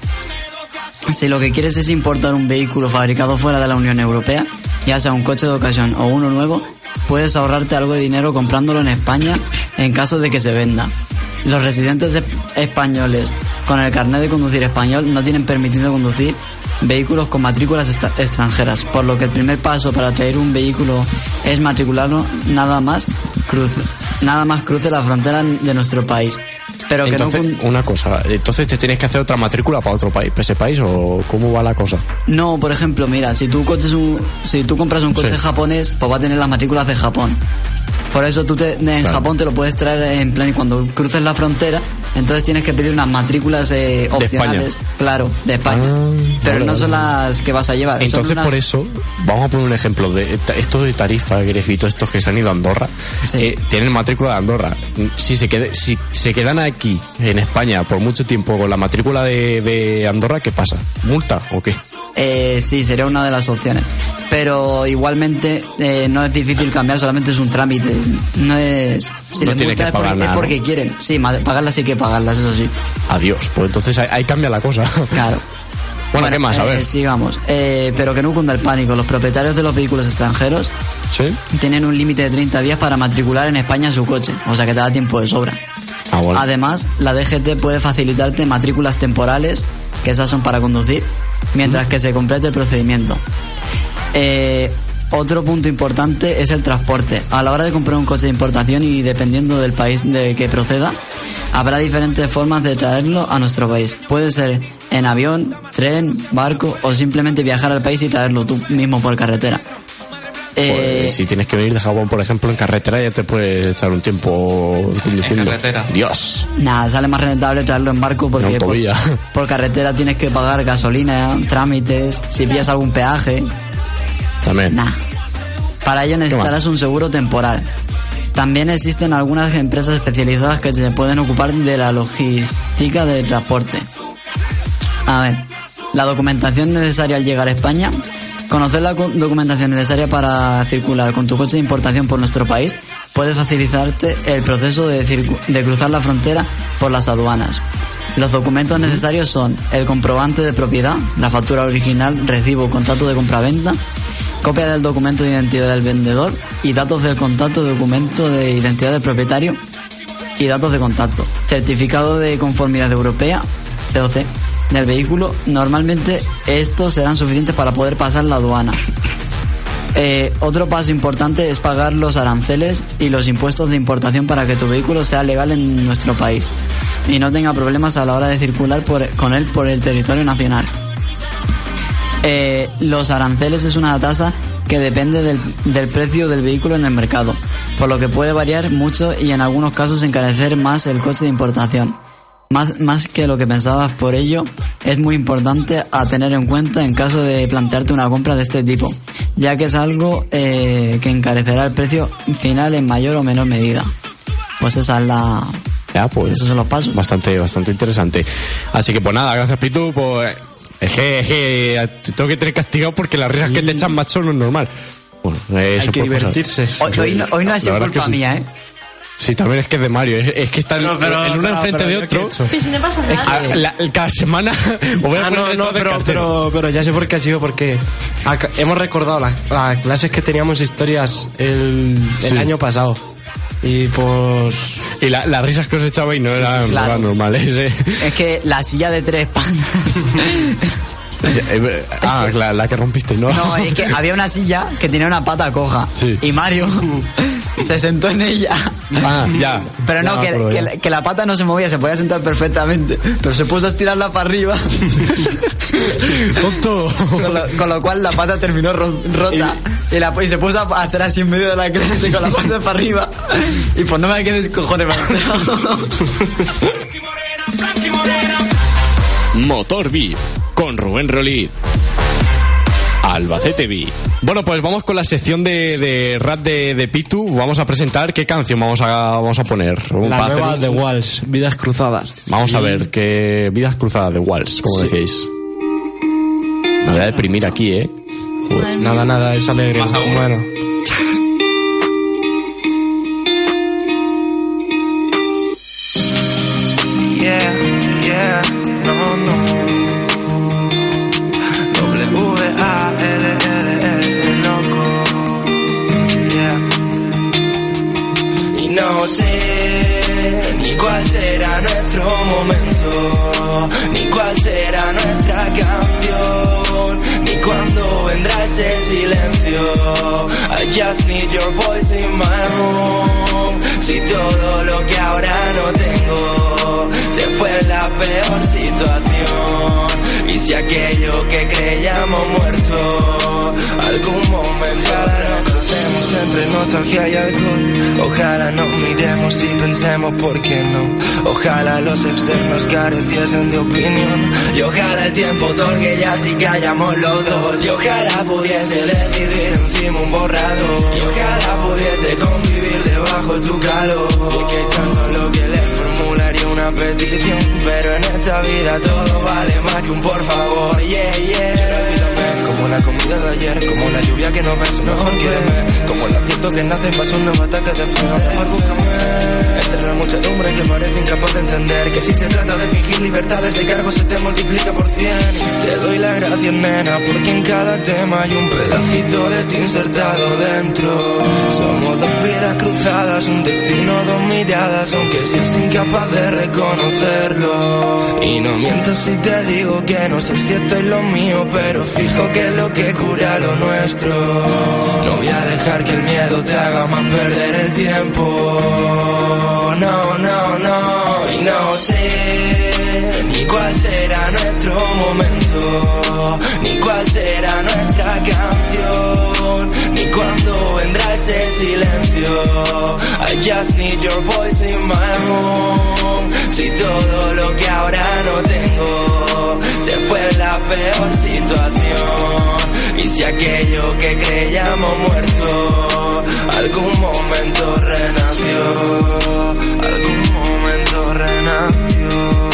Si lo que quieres es importar un vehículo fabricado fuera de la Unión Europea, ya sea un coche de ocasión o uno nuevo, puedes ahorrarte algo de dinero comprándolo en España en caso de que se venda. Los residentes es- españoles con el carnet de conducir español no tienen permitido conducir vehículos con matrículas extranjeras, por lo que el primer paso para traer un vehículo es matricularlo nada más cruce, nada más cruce la frontera de nuestro país. Pero que Entonces, no una cosa, entonces te tienes que hacer otra matrícula para otro país, para ese país o cómo va la cosa? No, por ejemplo, mira, si tú, coches un, si tú compras un coche Sí. japonés, pues va a tener las matrículas de Japón. Por eso tú te- en Claro. Japón te lo puedes traer en plan y cuando cruces la frontera, Entonces tienes que pedir unas matrículas eh, opcionales. España. Claro, de España. Ah, Pero vale, no vale. son las que vas a llevar. Entonces, unas- por eso, vamos a poner un ejemplo de estos de Tarifa, Grefito, estos que se han ido a Andorra, Sí. eh, tienen matrícula de Andorra. Si se, quede- si se quedan aquí, en España, por mucho tiempo con la matrícula de, de Andorra, ¿qué pasa? ¿Multa o qué? Eh, sí, sería una de las opciones. Pero igualmente eh, no es difícil cambiar, solamente es un trámite. No es. Si No les tiene que es pagar porque, nada, es porque ¿no? quieren. Sí, pagarlas sí que pagarlas, eso sí. Adiós. Pues entonces ahí, ahí cambia la cosa. Claro. Bueno, ¿qué más? A eh, ver. sigamos. Eh, pero que no cunda el pánico. Los propietarios de los vehículos extranjeros ¿Sí? tienen un límite de 30 días para matricular en España su coche. O sea que te da tiempo de sobra. Ah, bueno. Además, la DGT puede facilitarte matrículas temporales, que esas son para conducir, mientras que se complete el procedimiento. Eh, otro punto importante es el transporte. A la hora de comprar un coche de importación y dependiendo del país de que proceda, habrá diferentes formas de traerlo a nuestro país. Puede ser en avión, tren, barco o simplemente viajar al país y traerlo tú mismo por carretera. Eh, Pues, si tienes que venir de Japón, por ejemplo, en carretera, ya te puedes echar un tiempo conduciendo. En carretera. Dios. Nada, sale más rentable traerlo en barco porque En por, carretera tienes que pagar gasolina, trámites, si pillas algún peaje, También. nada. Para ello necesitarás un seguro temporal. También existen algunas empresas especializadas que se pueden ocupar de la logística del transporte. A ver, la documentación necesaria al llegar a España. Conocer la documentación necesaria para circular con tu coche de importación por nuestro país puede facilitarte el proceso de, cruzar la frontera por las aduanas. Los documentos necesarios son el comprobante de propiedad, la factura original, recibo, contrato de compraventa, copia del documento de identidad del vendedor y datos del contacto documento de identidad del propietario y datos de contacto. Certificado de conformidad europea, COC, del vehículo. Normalmente estos serán suficientes para poder pasar la aduana. Eh, otro paso importante es pagar los aranceles y los impuestos de importación para que tu vehículo sea legal en nuestro país y no tenga problemas a la hora de circular por- con él por el territorio nacional. Eh, los aranceles es una tasa que depende del, del precio del vehículo en el mercado, por lo que puede variar mucho y en algunos casos encarecer más el coche de importación. Más, más que lo que pensabas, por ello es muy importante a tener en cuenta en caso de plantearte una compra de este tipo, ya que es algo eh, que encarecerá el precio final en mayor o menor medida. Pues esa es la... Ya, pues. Esos son los pasos. Bastante, bastante interesante. Así que, pues nada, gracias, Pitu. Pues. Es que, es que te tengo que tener castigado porque las risas que te echan macho no es normal. Bueno, eso Hay que puede pasar. divertirse. Hoy, hoy no, hoy no ha sido culpa que sí. mía, ¿eh? Sí, también es que es de Mario. Es, es que está Pero, pero, el uno enfrente de otro. Pero si no pasa nada. La- cada semana os voy a Ah, no, no, pero, pero, pero ya sé por qué ha sido, porque hemos recordado las, las clases que teníamos historias el, el Sí. año pasado. Y por... Y la- las risas que os echabais no, eran, no claro. normales. eh. Es que la silla de tres patas. Ah, la, la que rompiste, ¿no? No, es que había una silla que tenía una pata coja. Sí. Y Mario se sentó en ella. Ah, ya. Pero no, que, acuerdo que ya. la- que la pata no se movía, se podía sentar perfectamente. Pero se puso a estirarla para arriba. Tonto. Con lo, con lo cual la pata terminó ro- rota. Y, la, y se puso a hacer así en medio de la clase con la pata para arriba. Y pues no me quedes cojones. Motor B con Rubén Rolid. Albacete B. Bueno, pues vamos con la sección de, de rap de, de Pitu. Vamos a presentar qué canción vamos a, vamos a poner. La nueva un- de Walls, Vidas Cruzadas. Vamos a ver qué vidas cruzadas de Walls, como decíais. Me voy a deprimir aquí, ¿eh? Mía. Nada, nada, es alegre. Más aún. Bueno. Ese silencio. I just need your voice in my room. Si todo lo que ahora no tengo se fue la peor situación. Y si aquello que creíamos muerto y. Ojalá no miremos y pensemos por qué no. Ojalá los externos careciesen de opinión. Y ojalá el tiempo otorgue ya si callamos los dos. Y ojalá pudiese decidir encima un borrador. Y ojalá pudiese convivir debajo tu calor. Y que hay tanto lo que le formularía una petición. Pero en esta vida todo vale más que un por favor. Yeah, yeah. Como la comida de ayer, como la lluvia que no ves, mejor quiéreme. Como el acierto que nace en base a un nuevo ataque de frío, mejor búscame. Muchedumbre que parece incapaz de entender que si se trata de fingir libertad, ese cargo se te multiplica por cien. Te doy las gracias, nena, porque en cada tema hay un pedacito de ti insertado dentro. Somos dos vidas cruzadas, un destino, dos miradas, aunque seas incapaz de reconocerlo. Y no miento si te digo que no sé si esto es lo mío, pero fijo que es lo que cura lo nuestro. No voy a dejar que el miedo te haga más perder el tiempo. No, no, no, y no sé ni cuál será nuestro momento, ni cuál será nuestra canción, ni cuándo vendrá ese silencio. I just need your voice in my home. Si todo lo que ahora no tengo se fue la peor situación. Y si aquello que creíamos muerto algún momento renació, algún momento renació.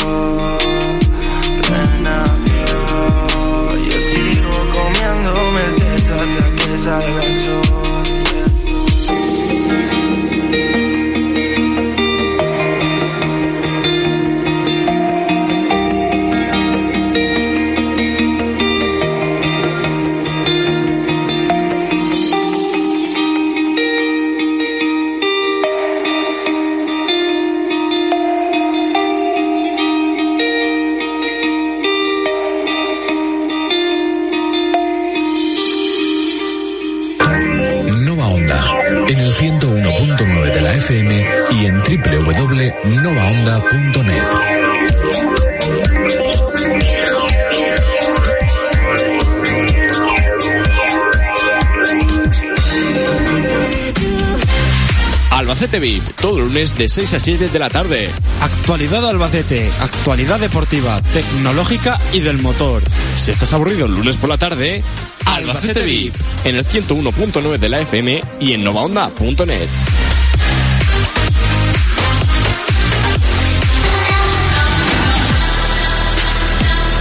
De 6 a 7 de la tarde. Actualidad Albacete, actualidad deportiva, tecnológica y del motor. Si estás aburrido el lunes por la tarde, Albacete VIP, en el 101.9 de la FM y en novaonda.net.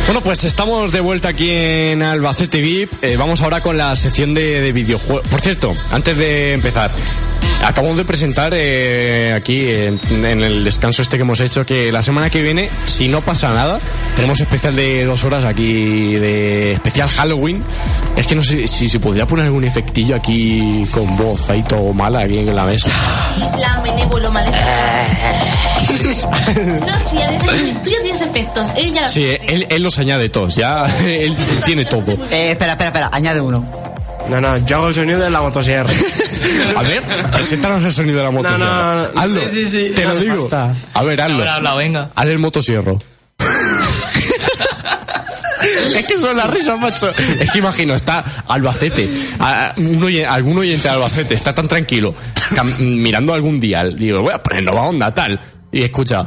Bueno, pues estamos de vuelta aquí en Albacete VIP. Eh, vamos ahora con la sección de, de videojuegos. Por cierto, antes de empezar, acabamos de presentar eh, aquí en, en el descanso este que hemos hecho que la semana que viene, si no pasa nada, tenemos especial de dos horas aquí de especial Halloween. Es que no sé si se podría poner algún efectillo aquí con voz ahí todo mala aquí en la mesa. Y plan benévolo maléfico. no, sí, ya tú ya tienes efectos. Él ya los Sí, él, él los añade todos, ya él tiene todo. Eh, espera, espera, espera, añade uno. No, no, yo hago el sonido de la motosierra. A ver, preséntanos el sonido de la motosierra. no, no, hazlo, sí, sí, sí. te No lo digo. falta. A ver, hazlo. Habla, habla, venga. Haz el motosierro. es que son las risas, macho. Es que imagino, está Albacete, a- un oye- algún oyente de Albacete está tan tranquilo, cam- mirando algún dial, digo, voy a poner Nova Onda, tal, y escucha.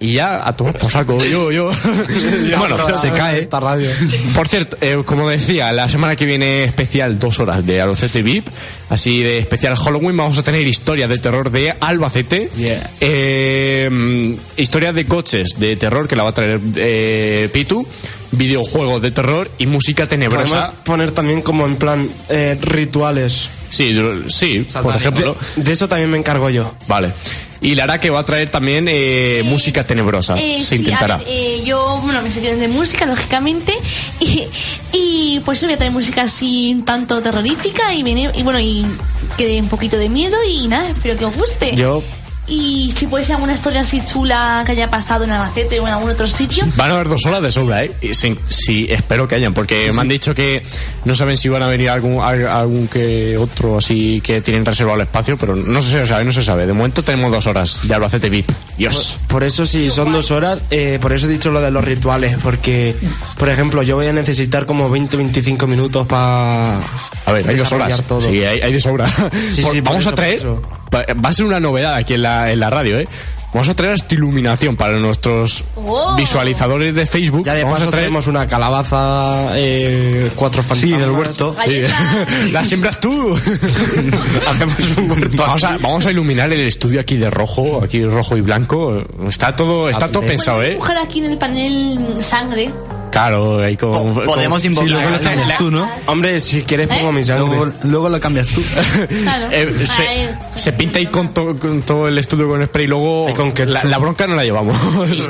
Y ya a tomar por saco, yo, yo. bueno, se cae. Esta radio. Por cierto, eh, como decía, la semana que viene especial dos horas de Albacete VIP, así de especial Halloween vamos a tener historias de terror de Albacete, Yeah. eh, historias de coches de terror que la va a traer eh, Pitu, videojuegos de terror y música Podemos tenebrosa. poner también como en plan eh, rituales. Sí, sí, por ejemplo. De eso también me encargo yo. Vale. Y Lara que va a traer también eh, música tenebrosa. Eh, Se sí, intentará. ver, eh, yo, bueno, me sección de música, lógicamente. Y, y pues voy a traer música así un tanto terrorífica y, viene, y bueno, y que dé un poquito de miedo y nada, espero que os guste. Yo, Y si puede ser alguna historia así chula que haya pasado en Albacete o en algún otro sitio. Van a haber dos horas de sobra, ¿eh? Y sí, sí, espero que hayan, porque me han dicho que no saben si van a venir algún, al- algún que otro así que tienen reservado el espacio, pero no se sabe, no se sabe. De momento tenemos dos horas de Albacete VIP. Dios. Por eso si son dos horas, eh, por eso he dicho lo de los rituales, porque, por ejemplo, yo voy a necesitar como 20-25 minutos para... A ver, hay dos horas. Todo. Sí, hay, hay de sobra. Sí, Por- sí, por vamos eso, a traer. Va a ser una novedad aquí en la, en la radio, ¿eh? Vamos a traer esta iluminación para nuestros Oh. visualizadores de Facebook. Ya de Vamos paso a traer. tenemos una calabaza, eh, cuatro fantasmas. Sí, del huerto. Galletas. La siembras tú. Hacemos un huerto Vamos a, vamos a iluminar el estudio aquí de rojo, aquí rojo y blanco. Está todo, está todo Hazle. pensado, ¿eh? aquí en el panel sangre. Claro, ahí con. Po- podemos invocar Sí, luego lo a cambias alguien. tú, ¿no? Hombre, si quieres ¿Eh? pongo mi sangre. Luego, luego lo cambias tú. Claro. Eh, se, pinta ahí con, to- con todo el estudio con spray y luego Y con la, la bronca no la llevamos.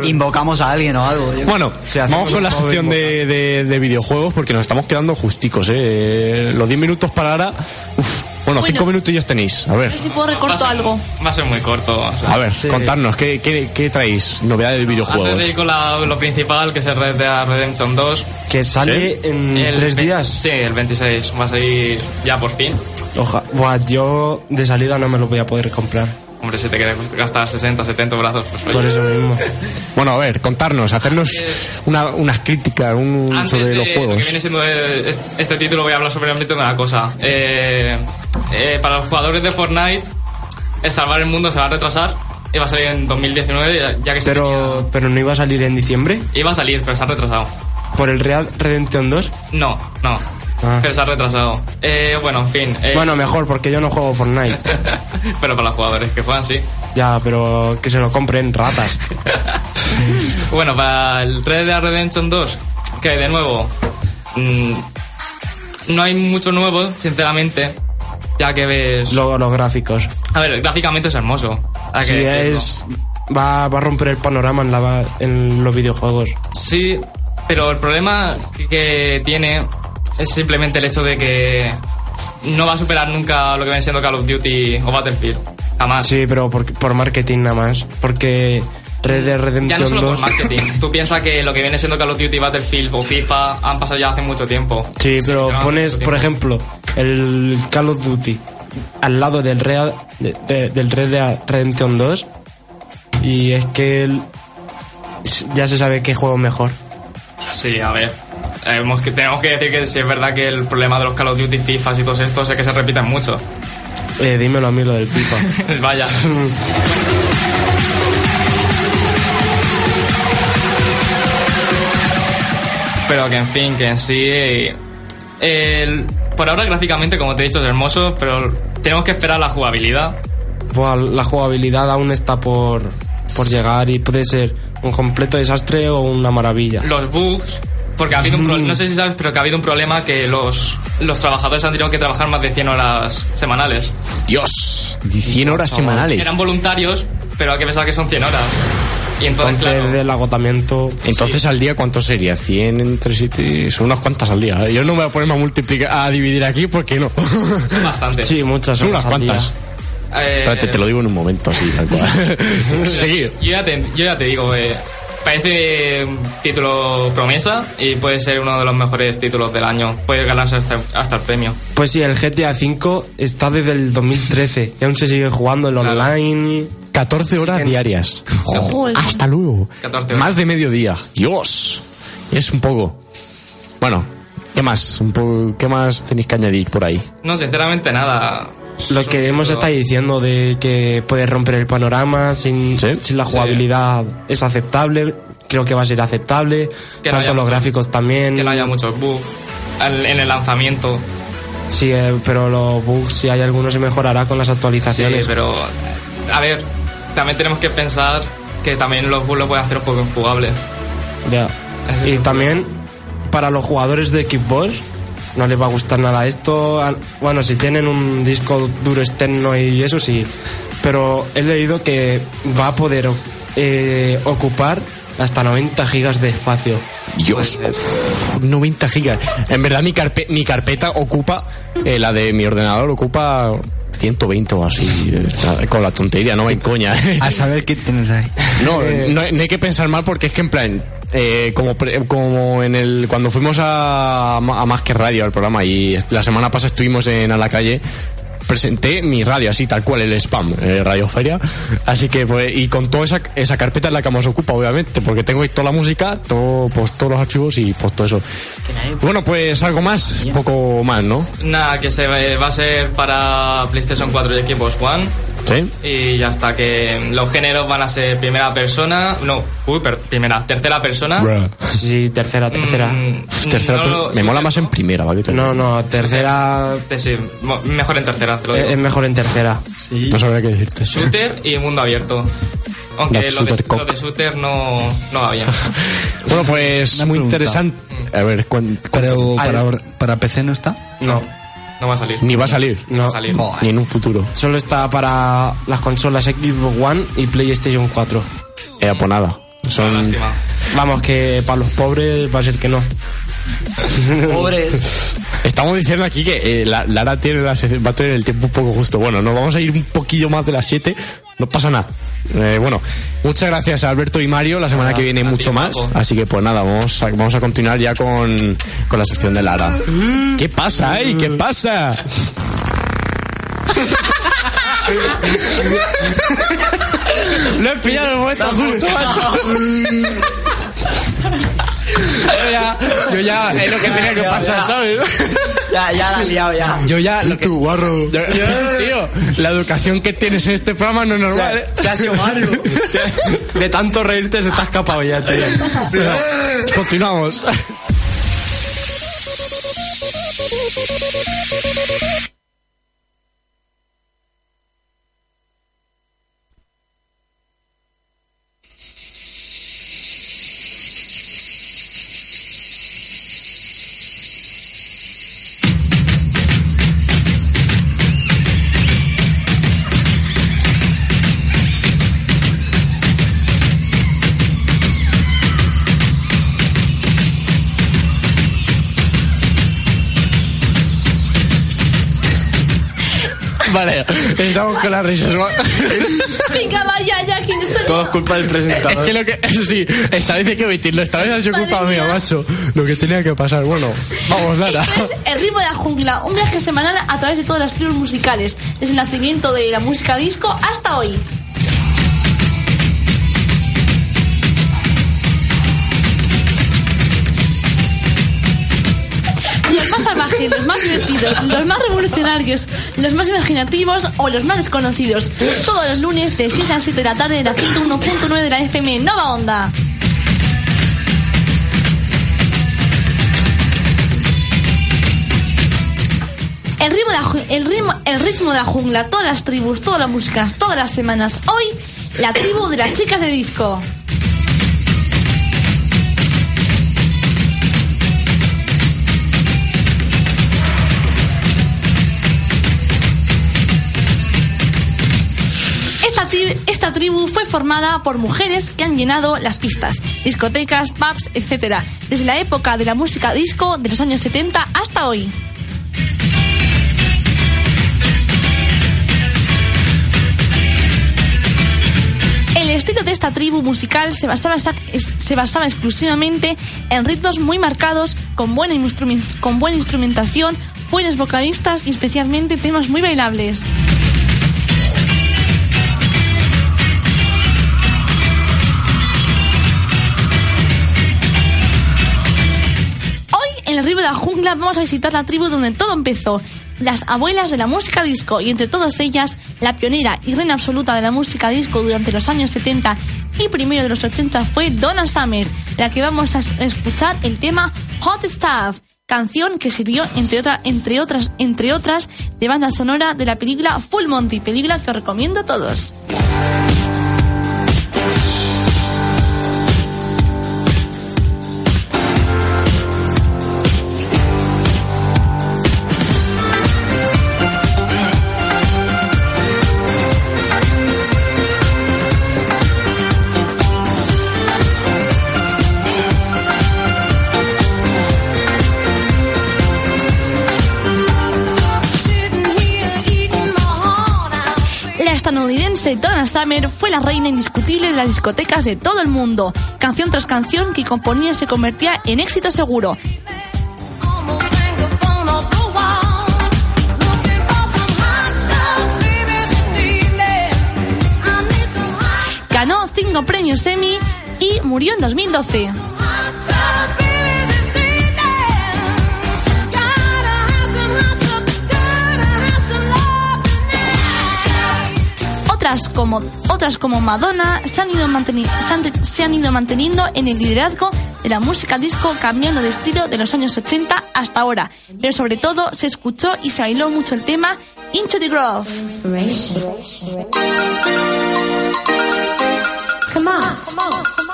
Invocamos a alguien o algo. yo- Bueno, Sí, vamos con la sección de, de- de videojuegos porque nos estamos quedando justicos, ¿eh? Los 10 minutos para ahora. uf, bueno, Bueno. 5 minutillos tenéis. A ver, A ver si puedo Va a recorto ser- algo. Va a ser muy corto. o sea. a ver, contarnos, ¿qué, qué, qué traéis? Novedades de Antes videojuegos. de ir con la- lo principal, que es el Red Dead Redemption 2. Que sale ¿Sí? en el tres días. Sí, el 26. Va a salir ya por fin. Oja, buah, yo de salida no me lo voy a poder comprar. Hombre, si te quieres gastar 60, 70 brazos, pues oye. Por eso mismo. Bueno, a ver, contarnos, hacernos una, unas críticas un- Antes sobre de los lo que juegos. viene siendo este título voy a hablar sobremente de una cosa. Eh, eh, para los jugadores de Fortnite, el salvar el mundo se va a retrasar. Y va a salir en 2019, ya- que se Pero, pero no iba a salir en diciembre. tenía- Iba a salir, pero se ha retrasado. Por el Real Redemption 2. No, no. Ah. Pero se ha retrasado. Eh, bueno, en fin. eh, Bueno, mejor, porque yo no juego Fortnite. pero para los jugadores que juegan, sí. ya, pero que se lo compren ratas. Bueno, para el Red Dead Redemption 2, que de nuevo, mm, no hay mucho nuevo, sinceramente, ya que ves... Luego los gráficos. A ver, gráficamente es hermoso. que es. Va, va a romper el panorama en, la, en los videojuegos. Sí, pero el problema que, que tiene es simplemente el hecho de que no va a superar nunca lo que viene siendo Call of Duty o Battlefield. Jamás. Sí, pero por, por marketing nada más. Porque Red Dead Ya Redemption no solo 2. por marketing. Tú piensas que lo que viene siendo Call of Duty, Battlefield o FIFA han pasado ya hace mucho tiempo. Sí, pero pones, por ejemplo, el Call of Duty al lado del de- de- del Red Dead Redemption 2 y es que el- ya se sabe qué juego mejor. Sí, a ver. Hemos tenemos que decir que sí es verdad que el problema de los Call of Duty, FIFA y todos estos es que se repiten mucho. Eh, dímelo a mí lo del FIFA. Vaya. Pero que en fin, que en sí. eh, el- por ahora gráficamente, como te he dicho, es hermoso, pero tenemos que esperar la jugabilidad. Buah, la jugabilidad aún está por, por llegar y puede ser un completo desastre o una maravilla. Los bugs. Porque ha habido un pro- no sé si sabes, pero que ha habido un problema que los, los trabajadores han tenido que trabajar más de 100 horas semanales. Dios, 100 horas semanales. Eran voluntarios, pero hay que pensar que son 100 horas. Y entonces, Entonces claro, del agotamiento... Entonces al día cuánto sería? 100 entre 7 son unas cuantas al día. ¿eh? Yo no me voy a ponerme a multiplicar a dividir aquí porque no. son bastante. Sí, muchas son unas cuantas. Eh, Espérate, te lo digo en un momento así, tal cual. Seguir. Yo ya te, yo ya te digo, eh, parece un título promesa y puede ser uno de los mejores títulos del año. Puede ganarse hasta, hasta el premio. Pues sí, el GTA V está desde el 2013 y aún se sigue jugando el Claro. online. 14 horas diarias. Hasta luego. 14 horas. Más de mediodía. Dios. Es un poco. Bueno, ¿qué más? ¿Qué más tenéis que añadir por ahí? No, sinceramente nada. Lo que hemos estado diciendo de que puede romper el panorama sin, Sí. sin la Sí. jugabilidad es aceptable. Creo que va a ser aceptable. Que Tanto los mucho- gráficos también. Que no haya muchos bugs en el lanzamiento. Sí, eh, pero los bugs, si hay algunos, se mejorará con las Sí, actualizaciones. pero. A ver, también tenemos que pensar que también los bugs lo pueden hacer un poco injugables. Ya. Y también para los jugadores de Xbox no les va a gustar nada esto. Bueno, si tienen un disco duro externo y eso sí. Pero he leído que va a poder eh, ocupar hasta 90 gigas de espacio. Dios. Uf, 90 gigas. En verdad mi, carpe- mi carpeta ocupa, eh, la de mi ordenador ocupa 120 o así. Está Con la tontería, no en coña. A saber qué tienes ahí. No, no, no hay que pensar mal porque es que en plan, eh, como, pre- como en el cuando fuimos a, a Más que Radio al programa y la semana pasada estuvimos en A la calle, presenté mi radio, así tal cual, el spam, eh, Radio Feria. Así que, pues, y con toda esa, esa carpeta en la que nos ocupa, obviamente, porque tengo ahí toda la música, todo, pues, todos los archivos y pues todo eso. Bueno, pues algo más, un poco más, ¿no? Nada, que se va a ser para PlayStation 4 y Xbox One. Sí. Y ya está, que los géneros van a ser primera persona, no, uy, per- primera, tercera persona. Sí, tercera, tercera. Mm, Tercera, no me mola más en primera, ¿vale? No, no, tercera Te- sí, mejor en tercera, lo digo. es mejor en tercera. No sabría qué decirte. Shooter y mundo abierto. Aunque lo de, cock. lo de shooter no, no va bien. Bueno, pues muy interesante. A ver, cuán- Pero Al- para, or- para PC no está. No, No va a salir. ni va a salir, No va a salir. ni en un futuro. solo está para las consolas Xbox One y PlayStation 4. Eh, pues nada. Una Son, lástima. Vamos, que para los pobres va a ser que no. Pobre. Estamos diciendo aquí que eh, la- Lara tiene la va a tener el tiempo un poco justo. Bueno, nos vamos a ir un poquillo más de las 7. No pasa nada. Eh, bueno, muchas gracias a Alberto y Mario. La semana que viene mucho más. Así que pues nada, vamos a, vamos a continuar ya con, con la sección de Lara. ¿Qué pasa ahí? ¿Qué pasa? Lo he pillado momento justo, macho. Yo ya, yo ya es lo que tenía que pasar, ¿sabes? Ya, ya la has liado, ya. Yo ya. Lo que, guarro. yo- tío, la educación que tienes en este programa no es normal. ¿eh? Se ha sido Mario. De tanto reírte se te ha escapado ya, tío. Continuamos. Las risas. ¿no? Venga, María, ya, ¿quién está Todo es culpa del Es presentador. que lo que. Eso sí, esta vez hay que omitirlo. Esta vez ha sido culpa mía, mía. macho. Lo que tenía que pasar. Bueno, vamos, Lara. Esto es El ritmo de la jungla, un viaje semanal a través de todas las tribus musicales, desde el nacimiento de la música disco hasta hoy. Los más divertidos, los más revolucionarios, los más imaginativos o los más desconocidos. Todos los lunes de 6 a 7 de la tarde en la 101.9 de la FM Nova Onda. El ritmo, de la, el, ritmo, el ritmo de la jungla, todas las tribus, todas las músicas, todas las semanas. Hoy, la tribu de las chicas de disco. Esta tribu fue formada por mujeres que han llenado las pistas, discotecas, pubs, etc. Desde la época de la música disco de los años 70 hasta hoy. El estilo de esta tribu musical se basaba, exclusivamente en ritmos muy marcados, con buena, con buena instrumentación, buenos vocalistas y especialmente temas muy bailables. En el río de la jungla, vamos a visitar la tribu donde todo empezó. Las abuelas de la música disco y entre todas ellas, la pionera y reina absoluta de la música disco durante los años 70 y primero de los 80 fue Donna Summer, la que vamos a es- escuchar el tema Hot Stuff, canción que sirvió entre, otra- entre, otras, entre otras de banda sonora de la película Full Monty, película que recomiendo a todos. Ese Donna Summer fue la reina indiscutible de las discotecas de todo el mundo. Canción tras canción que componía se convertía en éxito seguro. Ganó cinco premios Emmy y murió en 2012. Otras como, otras como Madonna se han, ido manteni- se, han, se han ido manteniendo en el liderazgo de la música disco cambiando de estilo de los años 80 hasta ahora. Pero sobre todo se escuchó y se bailó mucho el tema Into the Grove. Come on. Otro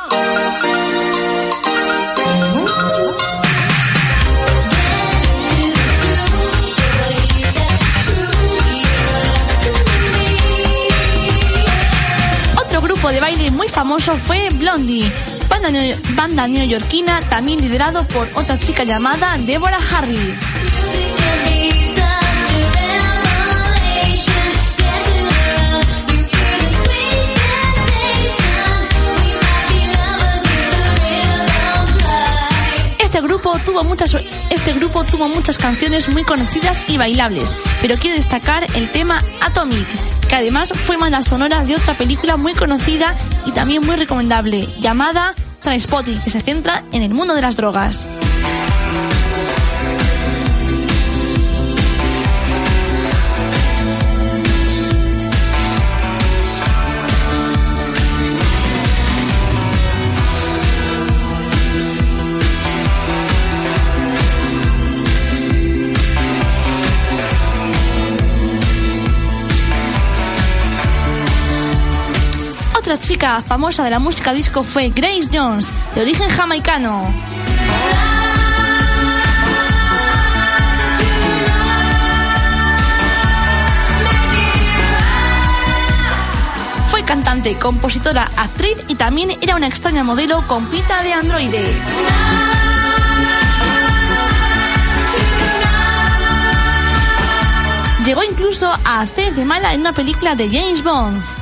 famoso fue Blondie, banda, banda neoyorquina también liderado por otra chica llamada Deborah Harry. Este grupo tuvo muchas canciones muy conocidas y bailables, pero quiero destacar el tema Atomic, que además fue banda sonora de otra película muy conocida y también muy recomendable, llamada Transpotting, que se centra en el mundo de las drogas. Otra chica famosa de la música disco fue Grace Jones, de origen jamaicano. Fue cantante, compositora, actriz y también era una extraña modelo con pinta de androide. Llegó incluso a hacer de mala en una película de James Bond.